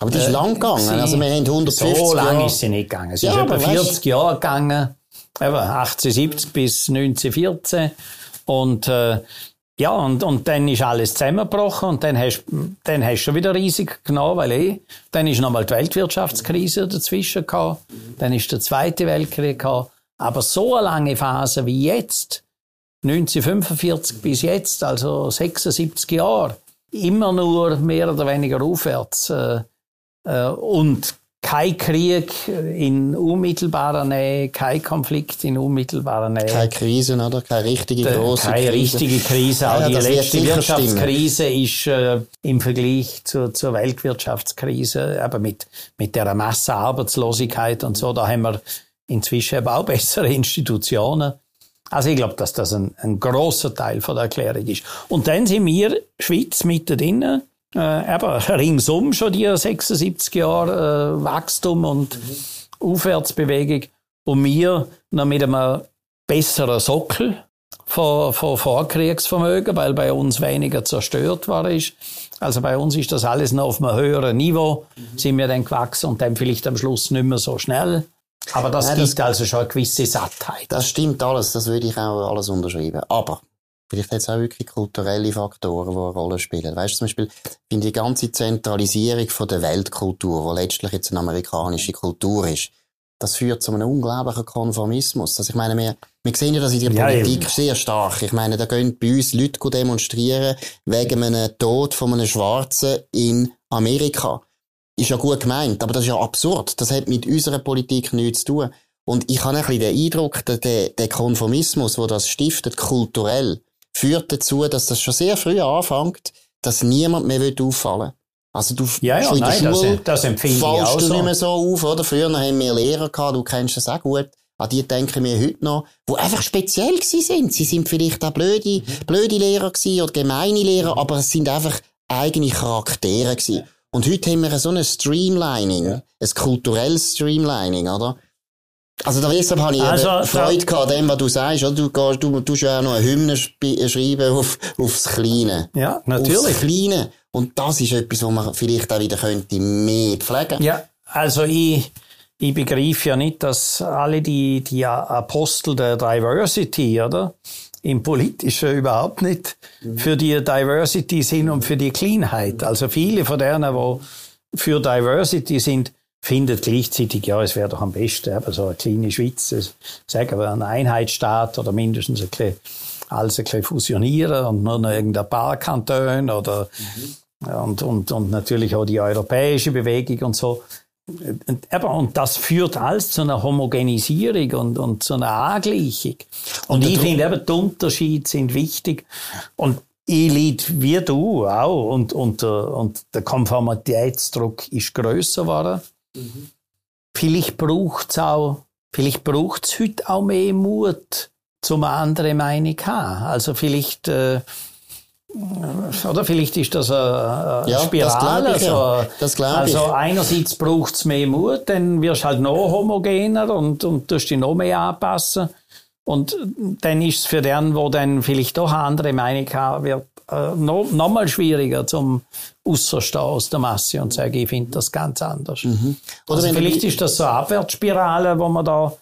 aber die ist äh, lang gegangen. Also wir haben 150 So lange ist sie nicht gegangen. Sie ja, ist etwa 40 Jahre gegangen. eben 1870 bis 1914 und äh, ja, und, und dann ist alles zusammengebrochen und dann hast dann hast du schon wieder riesig genommen, weil eh, dann ist nochmal die Weltwirtschaftskrise dazwischen gehabt, dann ist der Zweite Weltkrieg gehabt. Aber so eine lange Phase wie jetzt, 1945 bis jetzt, also 76 Jahre, immer nur mehr oder weniger aufwärts äh, und kein Krieg in unmittelbarer Nähe, kein Konflikt in unmittelbarer Nähe. Keine Krise, oder? Keine richtige große Keine Krise. richtige Krise. Auch Ja, die letzte Wirtschaftskrise ist äh, im Vergleich zur, zur Weltwirtschaftskrise, aber mit, mit der Massenarbeitslosigkeit und so, da haben wir inzwischen eben auch bessere Institutionen. Also ich glaube, dass das ein, ein großer Teil von der Erklärung ist. Und dann sind wir, Schweiz, mitten drinnen, äh, eben ringsum schon die 76 Jahre äh, Wachstum und Aufwärtsbewegung und wir noch mit einem besseren Sockel von, von Vorkriegsvermögen, weil bei uns weniger zerstört war ist. Also bei uns ist das alles noch auf einem höheren Niveau, sind wir dann gewachsen und dann vielleicht am Schluss nicht mehr so schnell. Aber das Nein, das- gibt also schon eine gewisse Sattheit. Das stimmt alles, das würde ich auch alles unterschreiben. Aber vielleicht es auch wirklich kulturelle Faktoren, die eine Rolle spielen. Weißt du, zum Beispiel, finde die ganze Zentralisierung von der Weltkultur, die letztlich jetzt eine amerikanische Kultur ist, das führt zu einem unglaublichen Konformismus. Also ich meine, wir, wir sehen ja das in der Ja, Politik eben. sehr stark. Ich meine, da gehen bei uns Leute demonstrieren wegen einem Tod von einem Schwarzen in Amerika. Ist ja gut gemeint, aber das ist ja absurd. Das hat mit unserer Politik nichts zu tun. Und ich habe ein bisschen den Eindruck, dass der, der Konformismus, wo das stiftet, kulturell, führt dazu, dass das schon sehr früh anfängt, dass niemand mehr auffallen will. Also du Ja, ja, schon in der nein, das- Schule das fallst auch du so. nicht mehr so auf, oder? Früher haben wir Lehrer gehabt, du kennst das auch gut. An die denken wir heute noch, die einfach speziell gewesen sind. Sie sind vielleicht auch blöde, blöde Lehrer gewesen oder gemeine Lehrer, aber es sind einfach eigene Charaktere gewesen. Und heute haben wir so ein Streamlining, ein kulturelles Streamlining, oder? Also da deshalb habe ich Also, Freude gehabt, dem, was du sagst, oder? Du, gehst, du tust ja auch noch eine Hymne sp- schreiben auf, aufs Kleine. Ja, Aufs natürlich. Kleine. Und das ist etwas, was man vielleicht auch wieder könnte mehr pflegen. Ja, also ich, ich begreife ja nicht, dass alle die, die Apostel der Diversity, oder? Im Politischen überhaupt nicht für die Diversity sind und für die Cleanheit. Also viele von denen, die für Diversity sind, finden gleichzeitig, ja, es wäre doch am besten, eben so eine kleine Schweiz, sagen wir, ein Einheitsstaat oder mindestens ein bisschen, alles ein bisschen fusionieren und nur noch irgendein paar Kantone oder und, und, und natürlich auch die europäische Bewegung und so. Und, eben, und das führt alles zu einer Homogenisierung und, und zu einer Angleichung. Und, ich finde eben, die Unterschiede sind wichtig. Und ich leide wie du auch. Und, und, der, und der Konformitätsdruck ist grösser geworden. Vielleicht braucht es auch, vielleicht braucht es heute auch mehr Mut, zum andere Meinung zu haben. Also vielleicht, äh, oder vielleicht ist das eine, eine Ja, das Spirale. glaub ich, ja. also, Das also ich. einerseits braucht es mehr Mut, dann wirst du halt noch homogener und, und tust dich noch mehr anpassen. Und dann ist es für den, wo dann vielleicht doch eine andere Meinung haben wird, äh, noch, noch mal schwieriger zum Ausserstehen aus der Masse und sagen, ich finde das ganz anders. Mhm. Oder Also vielleicht ist das so eine Abwärtsspirale, die wir da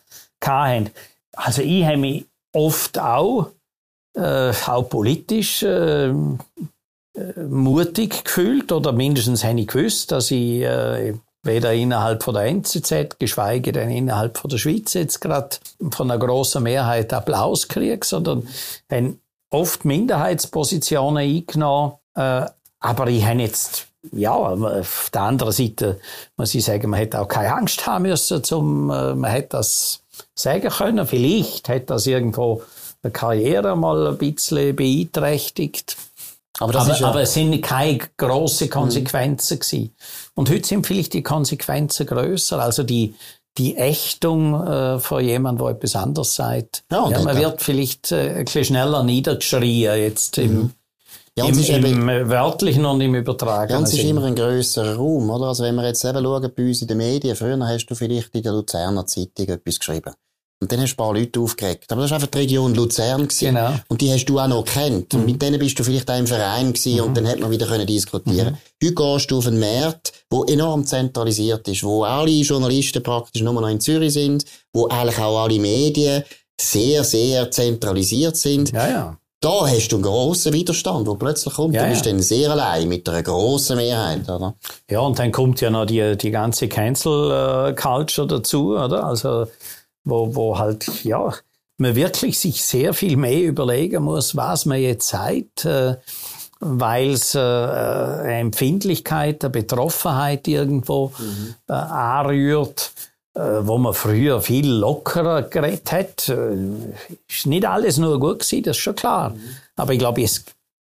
hatten. Also ich habe mich oft auch, äh, auch politisch, äh, äh, mutig gefühlt oder mindestens habe ich gewusst, dass ich äh, weder innerhalb von der NZZ, geschweige denn innerhalb von der Schweiz jetzt gerade von einer grossen Mehrheit Applaus kriege, sondern haben oft Minderheitspositionen eingenommen. Äh, aber ich habe jetzt, ja, auf der anderen Seite muss ich sagen, man hätte auch keine Angst haben müssen, zum, äh, man hätte das sagen können. Vielleicht hätte das irgendwo eine Karriere mal ein bisschen beeinträchtigt. Aber aber, ja, aber es sind keine grossen Konsequenzen gewesen. Und heute sind vielleicht die Konsequenzen größer. Also die, die Ächtung äh, von jemandem, der etwas anderes sagt. Ja, und man wird vielleicht äh, ein bisschen schneller niedergeschrien jetzt im, ja, und im, eben, im äh, wörtlichen und im übertragenen ja, es ist immer ein grösserer Raum, oder? Also wenn wir jetzt eben schauen bei uns in den Medien, früher hast du vielleicht in der Luzerner Zeitung etwas geschrieben. Und dann hast du ein paar Leute aufgeregt. Aber das war einfach die Region Luzern. Gewesen. Genau. Und die hast du auch noch kennt. Und mit denen bist du vielleicht auch im Verein gewesen und dann hat man wieder können diskutieren. Heute gehst du auf einen Markt, wo enorm zentralisiert ist, wo alle Journalisten praktisch nur noch in Zürich sind, wo eigentlich auch alle Medien sehr, sehr zentralisiert sind. Ja, ja. Da hast du einen grossen Widerstand, der plötzlich kommt. Ja, du bist ja. dann sehr allein mit einer grossen Mehrheit, oder? Ja, und dann kommt ja noch die, die ganze Cancel äh, Culture dazu, oder? Also, wo, wo halt, ja, man wirklich sich sehr viel mehr überlegen muss, was man jetzt sagt, äh, weil es äh, eine Empfindlichkeit, eine Betroffenheit irgendwo äh, anrührt, äh, wo man früher viel lockerer geredet hat. Äh, ist nicht alles nur gut gewesen, das ist schon klar. Aber ich glaube, es,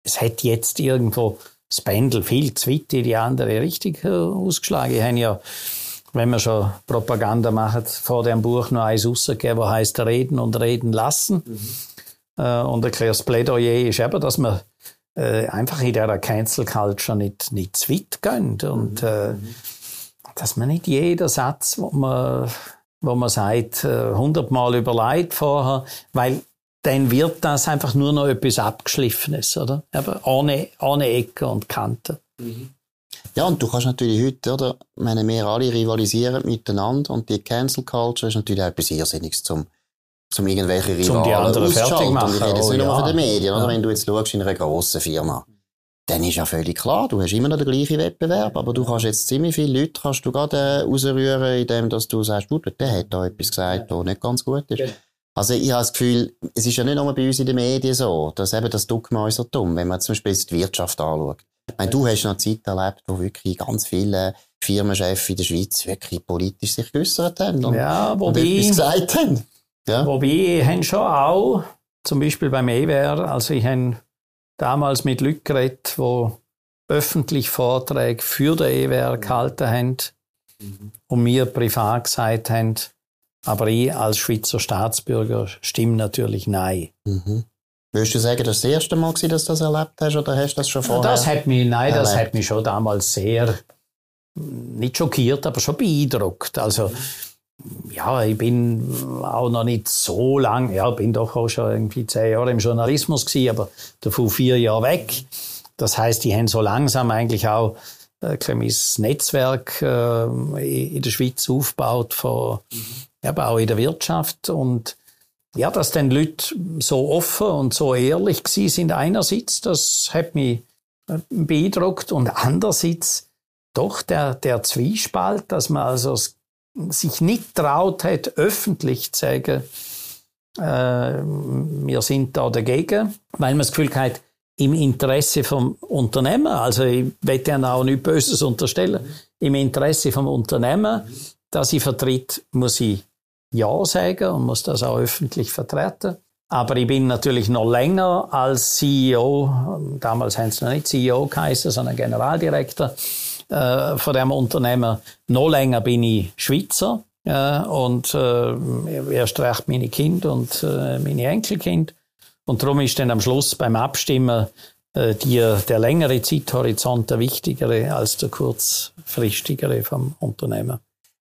es hat jetzt irgendwo das Pendel viel zu weit in die andere Richtung äh, ausgeschlagen. Ich habe ja, wenn wir schon Propaganda machen, vor dem Buch noch eins rausgegeben, das heisst Reden und Reden lassen. Äh, und erklärt, das Plädoyer ist eben, dass man äh, einfach in dieser Cancel Culture nicht, nicht zu weit gehen. Und äh, dass man nicht jeden Satz, wo man, wo man sagt, äh, hundertmal überlegt vorher, weil dann wird das einfach nur noch etwas Abgeschliffenes, oder? Aber ohne, ohne Ecken und Kanten. Ja, und du kannst natürlich heute, oder? Ich meine, wir alle rivalisieren miteinander und die Cancel Culture ist natürlich auch etwas Irrsinniges zum, zum irgendwelche Rivalen Zum die anderen fertig machen. Und ich rede jetzt Oh, nicht nur ja. von den Medien, oder? Ja. Wenn du jetzt schaust in einer grossen Firma, dann ist ja völlig klar, du hast immer noch den gleichen Wettbewerb, aber du kannst jetzt ziemlich viele Leute kannst du gerade äh, rausrühren, indem dass du sagst, gut, der hat da etwas gesagt, das nicht ganz gut ist. Genau. Also ich habe das Gefühl, es ist ja nicht nur bei uns in den Medien so, dass eben das Dogma ist so dumm, wenn man zum Beispiel die Wirtschaft anschaut. Meine, du hast noch eine Zeit erlebt, wo wirklich ganz viele Firmenchefs in der Schweiz wirklich politisch sich geäussert haben und, Ja, und wobei, etwas gesagt haben. Ja. wobei ich habe schon auch, zum Beispiel beim EWR, also ich habe damals mit Leuten geredet, die öffentlich Vorträge für den EWR gehalten haben und mir privat gesagt haben, aber ich als Schweizer Staatsbürger stimme natürlich nein. Mhm. Würdest du sagen, das war das erste Mal, dass du das erlebt hast, oder hast du das schon vorher? Das hat mich, nein, das erlebt? hat mich schon damals sehr, nicht schockiert, aber schon beeindruckt. Also, ja, ich bin auch noch nicht so lang, ja, bin doch auch schon irgendwie zehn Jahre im Journalismus gewesen, aber davon vier Jahre weg. Das heißt, die haben so langsam eigentlich auch äh, ein mein Netzwerk äh, in der Schweiz aufgebaut, von, aber auch in der Wirtschaft und ja, dass dann Leute so offen und so ehrlich gewesen sind einerseits, das hat mich äh, beeindruckt. Und andererseits doch der, der Zwiespalt, dass man also sich nicht traut hat, öffentlich zu sagen, äh, wir sind da dagegen, weil man das Gefühl hat, im Interesse vom Unternehmer, also ich will ja auch nichts Böses unterstellen, im Interesse vom Unternehmer, das ich vertritt, muss ich Ja sagen und muss das auch öffentlich vertreten. Aber ich bin natürlich noch länger als CEO, damals haben sie noch nicht CEO geheißen, sondern Generaldirektor äh, von dem Unternehmen. Noch länger bin ich Schweizer äh, und äh, erst recht meine Kinder und äh, meine Enkelkind. Und darum ist dann am Schluss beim Abstimmen äh, die, der längere Zeithorizont der wichtigere als der kurzfristigere vom Unternehmen.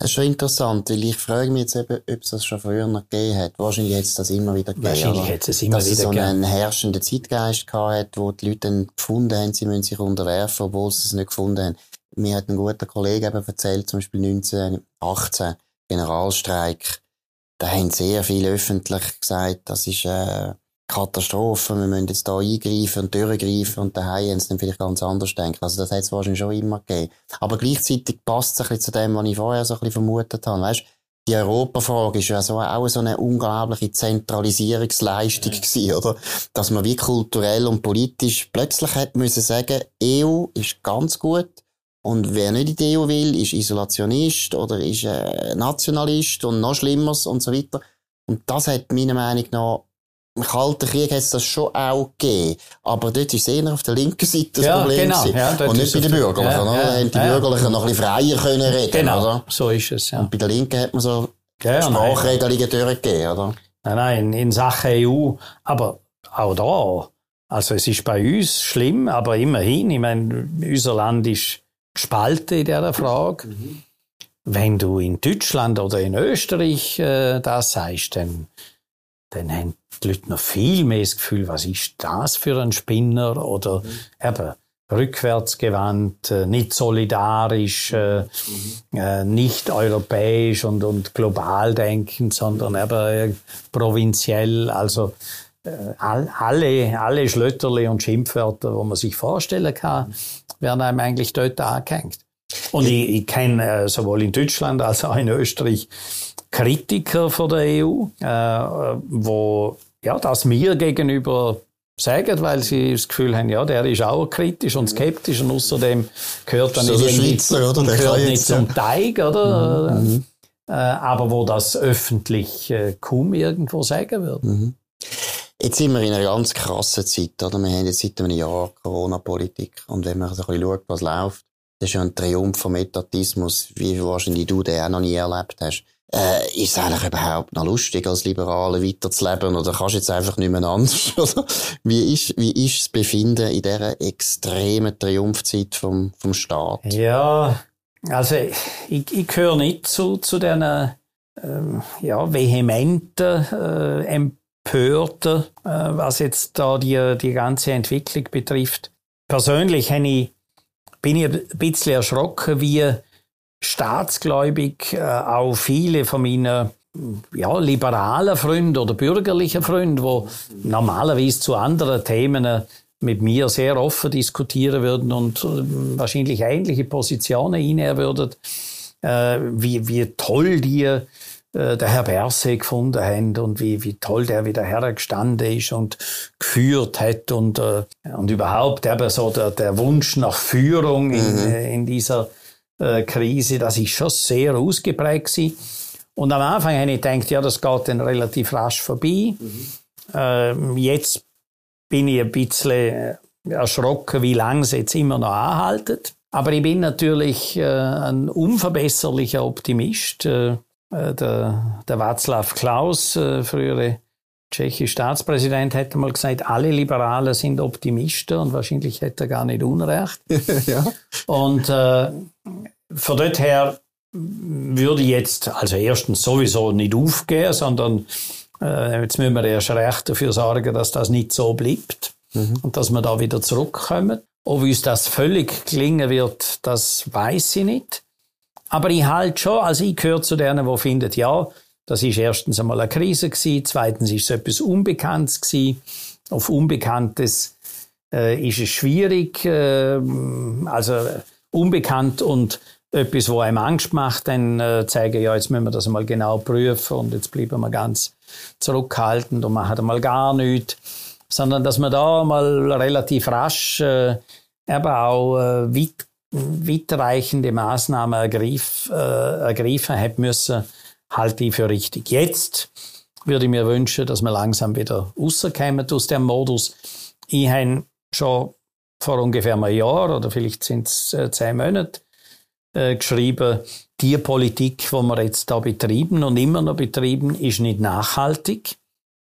Das ist schon interessant, weil ich frage mich jetzt eben, ob es das schon früher noch gegeben hat. Wahrscheinlich hat es das immer wieder gegeben. Wahrscheinlich hat es immer Dass es wieder so gegeben. einen herrschenden Zeitgeist gehabt wo die Leute dann gefunden haben, sie müssen sich unterwerfen, obwohl sie es nicht gefunden haben. Mir hat ein guter Kollege eben erzählt, zum Beispiel 1918, Generalstreik. Da haben sehr viele öffentlich gesagt, das ist eine Katastrophe, wir müssen jetzt da eingreifen und durchgreifen und daheim haben sie dann vielleicht ganz anders denken. Also das hat es wahrscheinlich schon immer gegeben. Aber gleichzeitig passt es ein bisschen zu dem, was ich vorher so ein bisschen vermutet habe. Weißt, die Europafrage ist ja so, auch so eine unglaubliche Zentralisierungsleistung gewesen, oder? Dass man wie kulturell und politisch plötzlich hat müssen sagen, EU ist ganz gut und wer nicht in die EU will, ist Isolationist oder ist äh, Nationalist und noch Schlimmeres und so weiter. Und das hat meiner Meinung nach im Kalten Krieg hat es das schon auch gegeben. Aber dort ist es eher auf der linken Seite das Ja, Problem genau. Ja, und nicht bei den Bürgerlichen. Ja, oder? ja, Da haben die ja. Bürgerlichen noch ein bisschen freier können reden, Genau, oder? so ist es, ja. Und bei der Linken hat man so ja. Sprachregelungen durchgegeben, oder? Nein, nein, in Sachen EU. Aber auch da, also es ist bei uns schlimm, aber immerhin, ich meine, unser Land ist gespalten in dieser Frage. wenn du in Deutschland oder in Österreich äh, das sagst, dann, dann haben die Leute noch viel mehr das Gefühl, was ist das für ein Spinner oder mhm. eben rückwärtsgewandt, äh, nicht solidarisch, äh, mhm. äh, nicht europäisch und, und global denkend, sondern eben provinziell. Also alle, alle Schlötterli und Schimpfwörter, wo man sich vorstellen kann, werden einem eigentlich dort angehängt. Und ich, ich kenne sowohl in Deutschland als auch in Österreich Kritiker von der EU, äh, wo ja, das mir gegenüber sagen, weil sie das Gefühl haben, ja, der ist auch kritisch und skeptisch und außerdem gehört dann nicht, Schweizer, oder? Der gehört nicht zum Teig, oder? Mhm. mhm. Äh, aber wo das öffentlich äh, kaum irgendwo sagen wird. Mhm. Jetzt sind wir in einer ganz krassen Zeit, oder? Wir haben jetzt seit einem Jahr Corona-Politik und wenn man so ein bisschen schaut, was läuft, das ist ja ein Triumph vom Etatismus, wie wahrscheinlich du den auch noch nie erlebt hast. Äh, ist es eigentlich überhaupt noch lustig, als Liberale weiterzuleben? Oder kannst du jetzt einfach nicht mehr anders? wie ist, wie ist das Befinden in dieser extremen Triumphzeit vom, vom Staat? Ja, also ich, ich gehöre nicht zu, zu diesen ähm, ja, vehementen, äh, empörten, äh, was jetzt da die, die ganze Entwicklung betrifft. Persönlich ich, bin ich ein bisschen erschrocken, wie staatsgläubig äh, auch viele von meinen ja, liberalen Freunden oder bürgerlichen Freunden, die normalerweise zu anderen Themen äh, mit mir sehr offen diskutieren würden und äh, wahrscheinlich ähnliche Positionen einnehmen würden, wie, wie toll die der Herr Berse gefunden haben und wie, wie toll der wieder hergestanden ist und geführt hat und, und überhaupt eben so der, der Wunsch nach Führung in, mhm. in dieser äh, Krise, das ist schon sehr ausgeprägt gewesen. Und am Anfang habe ich gedacht, ja, das geht dann relativ rasch vorbei. Mhm. Ähm, jetzt bin ich ein bisschen äh, erschrocken, wie lange es jetzt immer noch anhaltet. Aber ich bin natürlich äh, ein unverbesserlicher Optimist. Äh, äh der, der Václav Klaus, äh, frühere tschechische Staatspräsident, hätte mal gesagt, alle Liberalen sind Optimisten und wahrscheinlich hätte er gar nicht Unrecht. ja. Und äh, von dort her würde ich jetzt also erstens sowieso nicht aufgehen, sondern äh, jetzt müssen wir erst recht dafür sorgen, dass das nicht so bleibt mhm. und dass wir da wieder zurückkommen. Ob uns das völlig gelingen wird, das weiß ich nicht. Aber ich halte schon, also ich gehöre zu denen, die finden, ja, das ist erstens einmal eine Krise gewesen, zweitens ist es etwas Unbekanntes gewesen. Auf Unbekanntes äh, ist es schwierig, äh, also unbekannt und etwas, wo einem Angst macht, dann äh, zeigen, ja, jetzt müssen wir das mal genau prüfen und jetzt bleiben wir ganz zurückhaltend und machen mal gar nichts. Sondern, dass man da mal relativ rasch äh, eben auch äh, weit, weitreichende Maßnahmen ergriff, äh, ergreifen hat müssen, halte ich für richtig. Jetzt würde ich mir wünschen, dass wir langsam wieder rauskommen aus dem Modus. Ich habe schon vor ungefähr einem Jahr oder vielleicht sind es äh, zehn Monate äh, geschrieben, die Politik, die wir jetzt da betreiben und immer noch betreiben, ist nicht nachhaltig.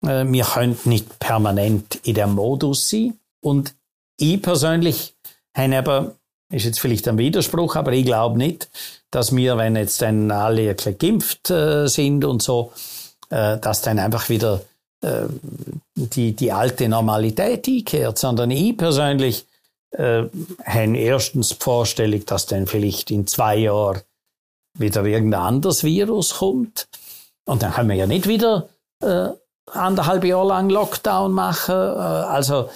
Äh, wir können nicht permanent in dem Modus sein. Und ich persönlich habe eben, ist jetzt vielleicht ein Widerspruch, aber ich glaube nicht, dass wir, wenn jetzt dann alle geimpft äh, sind und so, äh, dass dann einfach wieder äh, die, die alte Normalität einkehrt, sondern ich persönlich äh, haben erstens die Vorstellung, dass dann vielleicht in zwei Jahren wieder irgendein anderes Virus kommt. Und dann können wir ja nicht wieder äh, anderthalb Jahre lang Lockdown machen. Äh, also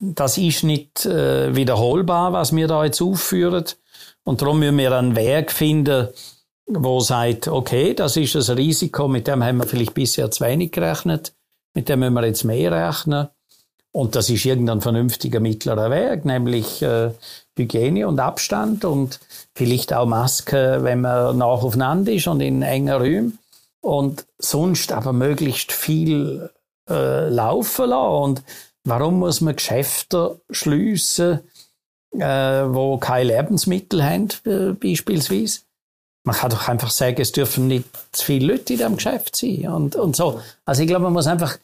das ist nicht äh, wiederholbar, was wir da jetzt aufführen. Und darum müssen wir einen Weg finden, wo sagt, okay, das ist ein Risiko, mit dem haben wir vielleicht bisher zu wenig gerechnet, mit dem müssen wir jetzt mehr rechnen. Und das ist irgendein vernünftiger mittlerer Weg, nämlich äh, Hygiene und Abstand und vielleicht auch Maske, wenn man nach aufeinander ist und in engen Räumen. Und sonst aber möglichst viel äh, laufen lassen. Und warum muss man Geschäfte schliessen, äh, wo keine Lebensmittel haben, äh, beispielsweise? Man kann doch einfach sagen, es dürfen nicht zu viele Leute in diesem Geschäft sein. Und, und so. Also ich glaube, man muss einfach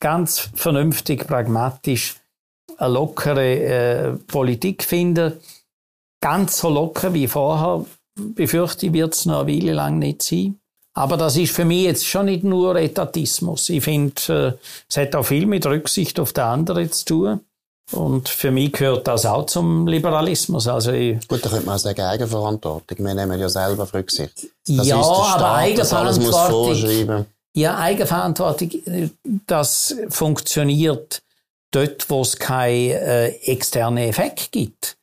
ganz vernünftig, pragmatisch eine lockere äh, Politik finden. Ganz so locker wie vorher befürchte ich, wird es noch eine Weile lang nicht sein. Aber das ist für mich jetzt schon nicht nur Etatismus. Ich finde, äh, es hat auch viel mit Rücksicht auf den anderen zu tun. Und für mich gehört das auch zum Liberalismus. Also Gut, da könnte man auch sagen Eigenverantwortung. Wir nehmen ja selber Rücksicht. Das ja, Staat, aber Eigenverantwortung. Ja, Eigenverantwortung, das funktioniert dort, wo es keinen äh, externen Effekt gibt.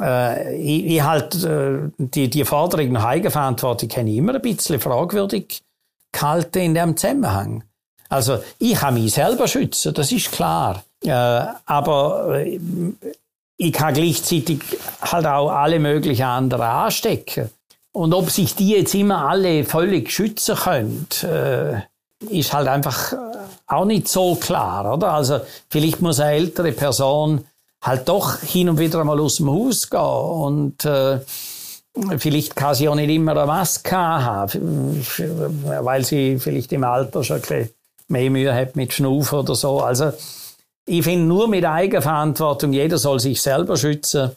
Äh, ich, ich halt, äh, die, die Forderung nach Eigenverantwortung habe ich immer ein bisschen fragwürdig gehalten in dem Zusammenhang. Also, ich kann mich selber schützen, das ist klar. Äh, aber äh, ich kann gleichzeitig halt auch alle möglichen anderen anstecken. Und ob sich die jetzt immer alle völlig schützen können, äh, ist halt einfach äh, auch nicht so klar, oder? Also vielleicht muss eine ältere Person halt doch hin und wieder mal aus dem Haus gehen und äh, vielleicht kann sie auch nicht immer eine Maske haben, weil sie vielleicht im Alter schon ein bisschen mehr Mühe hat mit Schnaufen oder so. Also ich finde, nur mit Eigenverantwortung, jeder soll sich selber schützen,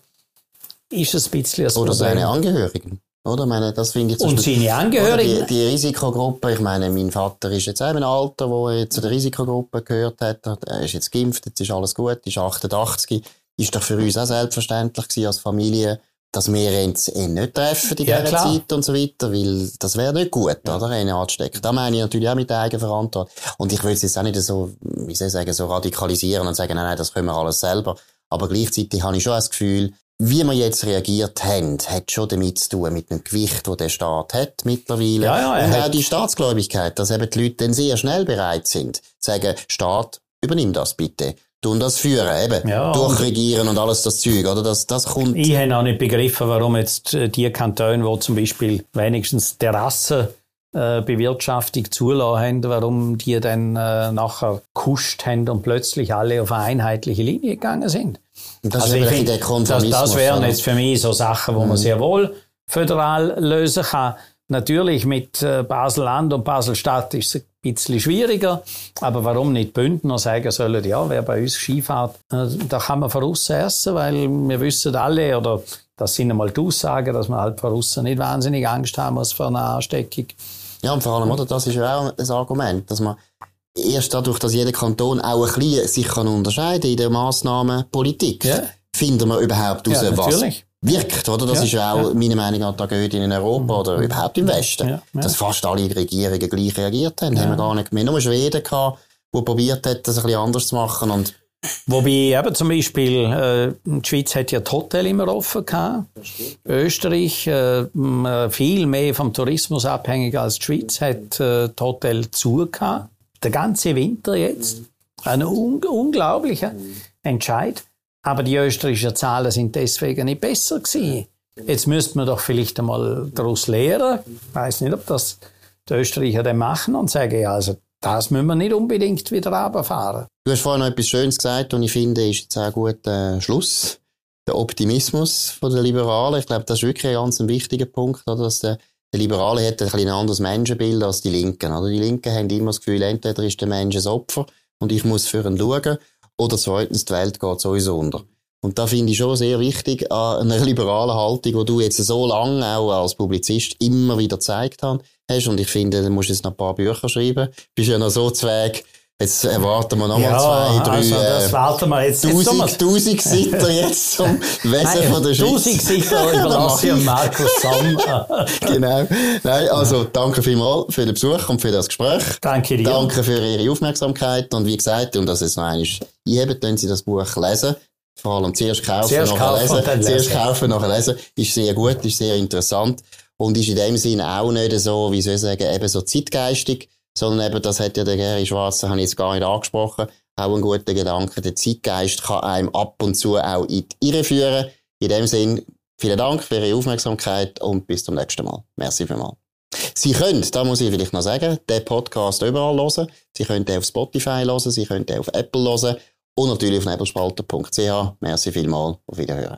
ist es ein bisschen ein Oder Problem. seine Angehörigen. Oder? Ich meine, das finde ich zum Und Beispiel- seine Angehörigen. Die, die Risikogruppe, ich meine, mein Vater ist jetzt auch im Alter, wo er zu der Risikogruppe gehört hat. Er ist jetzt geimpft, jetzt ist alles gut, ist 88. Ist doch für uns auch selbstverständlich gewesen als Familie, dass wir uns ihn nicht treffen in Ja, dieser klar. Zeit und so weiter, weil das wäre nicht gut, oder? Ihn anzustecken. Da meine ich natürlich auch mit der Eigenverantwortung. Und ich will es jetzt auch nicht so, wie soll ich sagen, so radikalisieren und sagen, nein, nein, das können wir alles selber. Aber gleichzeitig habe ich schon das Gefühl, wie wir jetzt reagiert haben, hat schon damit zu tun, mit dem Gewicht, das der Staat hat mittlerweile. Ja, ja, und auch die Staatsgläubigkeit, dass eben die Leute dann sehr schnell bereit sind, zu sagen, Staat, übernimm das bitte. Tun das führen, eben. Ja, Durchregieren und alles das Zeug, oder? Das, das kommt. Ich habe auch nicht begriffen, warum jetzt äh, die Kantone, wo zum Beispiel wenigstens Terrassen äh, Bewirtschaftung zulassen haben, warum die dann äh, nachher kuscht haben und plötzlich alle auf eine einheitliche Linie gegangen sind. Das Also ist ich eben find, der das, das wären oder? jetzt für mich so Sachen, wo man sehr wohl föderal lösen kann. Natürlich mit äh, Basel-Land und Basel-Stadt ist es ein bisschen schwieriger, aber warum nicht Bündner sagen sollen, ja, wer bei uns Skifahrt, äh, da kann man essen, weil wir wissen alle, oder das sind einmal die Aussagen, dass man halt von aussen nicht wahnsinnig Angst haben muss vor einer Ansteckung. Ja, und vor allem, oder, das ist ja auch ein Argument, dass man erst dadurch, dass jeder Kanton auch ein bisschen sich kann unterscheiden in der Massnahmenpolitik, Ja. finden wir überhaupt Ja, raus, was natürlich. wirkt, oder? Das Ja, ist ja auch, meiner Meinung nach, die Tragödie in Europa oder überhaupt im Westen. Ja, ja. Dass fast alle Regierungen gleich reagiert haben, haben wir gar nicht mehr. Nur Schweden gehabt, wo probiert hat, das ein bisschen anders zu machen und Wobei eben zum Beispiel, äh, die Schweiz hat ja die Hotel immer offen gehabt. Österreich, äh, äh, viel mehr vom Tourismus abhängig als die Schweiz, hat äh, Hotel zu gehabt. Der ganze Winter jetzt. Ein un unglaublicher Entscheid. Aber die österreichischen Zahlen sind deswegen nicht besser gewesen. Jetzt müsste man doch vielleicht einmal daraus lernen. Ich weiß nicht, ob das die Österreicher dann machen und sagen, ja, also das müssen wir nicht unbedingt wieder runterfahren. Du hast vorhin noch etwas Schönes gesagt und ich finde, ist jetzt auch ein guter Schluss. Der Optimismus der Liberalen. Ich glaube, das ist wirklich ein ganz wichtiger Punkt, dass der, der Liberale hat ein, ein anderes Menschenbild als die Linken. Oder? Die Linken haben immer das Gefühl, entweder ist der Mensch ein Opfer und ich muss für ihn schauen, oder zweitens, die Welt geht sowieso unter. Und da finde ich schon sehr wichtig an einer liberalen Haltung, die du jetzt so lange auch als Publizist immer wieder gezeigt hast. Und ich finde, du musst jetzt noch ein paar Bücher schreiben. Du bist ja noch so zweig. Jetzt erwarten wir noch mal zwei, drei, also das äh, warten wir jetzt. jetzt tun wir's. tausend, tausend Seiten jetzt zum Wesen von der Schweiz. Tausend Seiten überlasse ich Markus Somm. genau. Nein, also danke vielmals für den Besuch und für das Gespräch. Danke dir. Danke für Ihre Aufmerksamkeit und wie gesagt, und das jetzt noch einmal einheben, können Sie das Buch lesen. Vor allem zuerst kaufen, Zuerst nachher kaufen lesen. dann Zuerst lesen. kaufen, nachher lesen. Ist sehr gut, ist sehr interessant und ist in dem Sinne auch nicht so, wie soll ich sagen, eben so zeitgeistig, sondern eben, das hat ja der Gary Schwarzer, habe ich jetzt gar nicht angesprochen, auch ein guter Gedanke. Der Zeitgeist kann einem ab und zu auch in die Irre führen. In dem Sinn, vielen Dank für Ihre Aufmerksamkeit und bis zum nächsten Mal. Merci vielmals. Sie können, da muss ich vielleicht noch sagen, den Podcast überall hören. Sie können den auf Spotify hören, Sie können den auf Apple hören und natürlich auf nebelspalter.ch. Merci vielmals. Auf Wiederhören.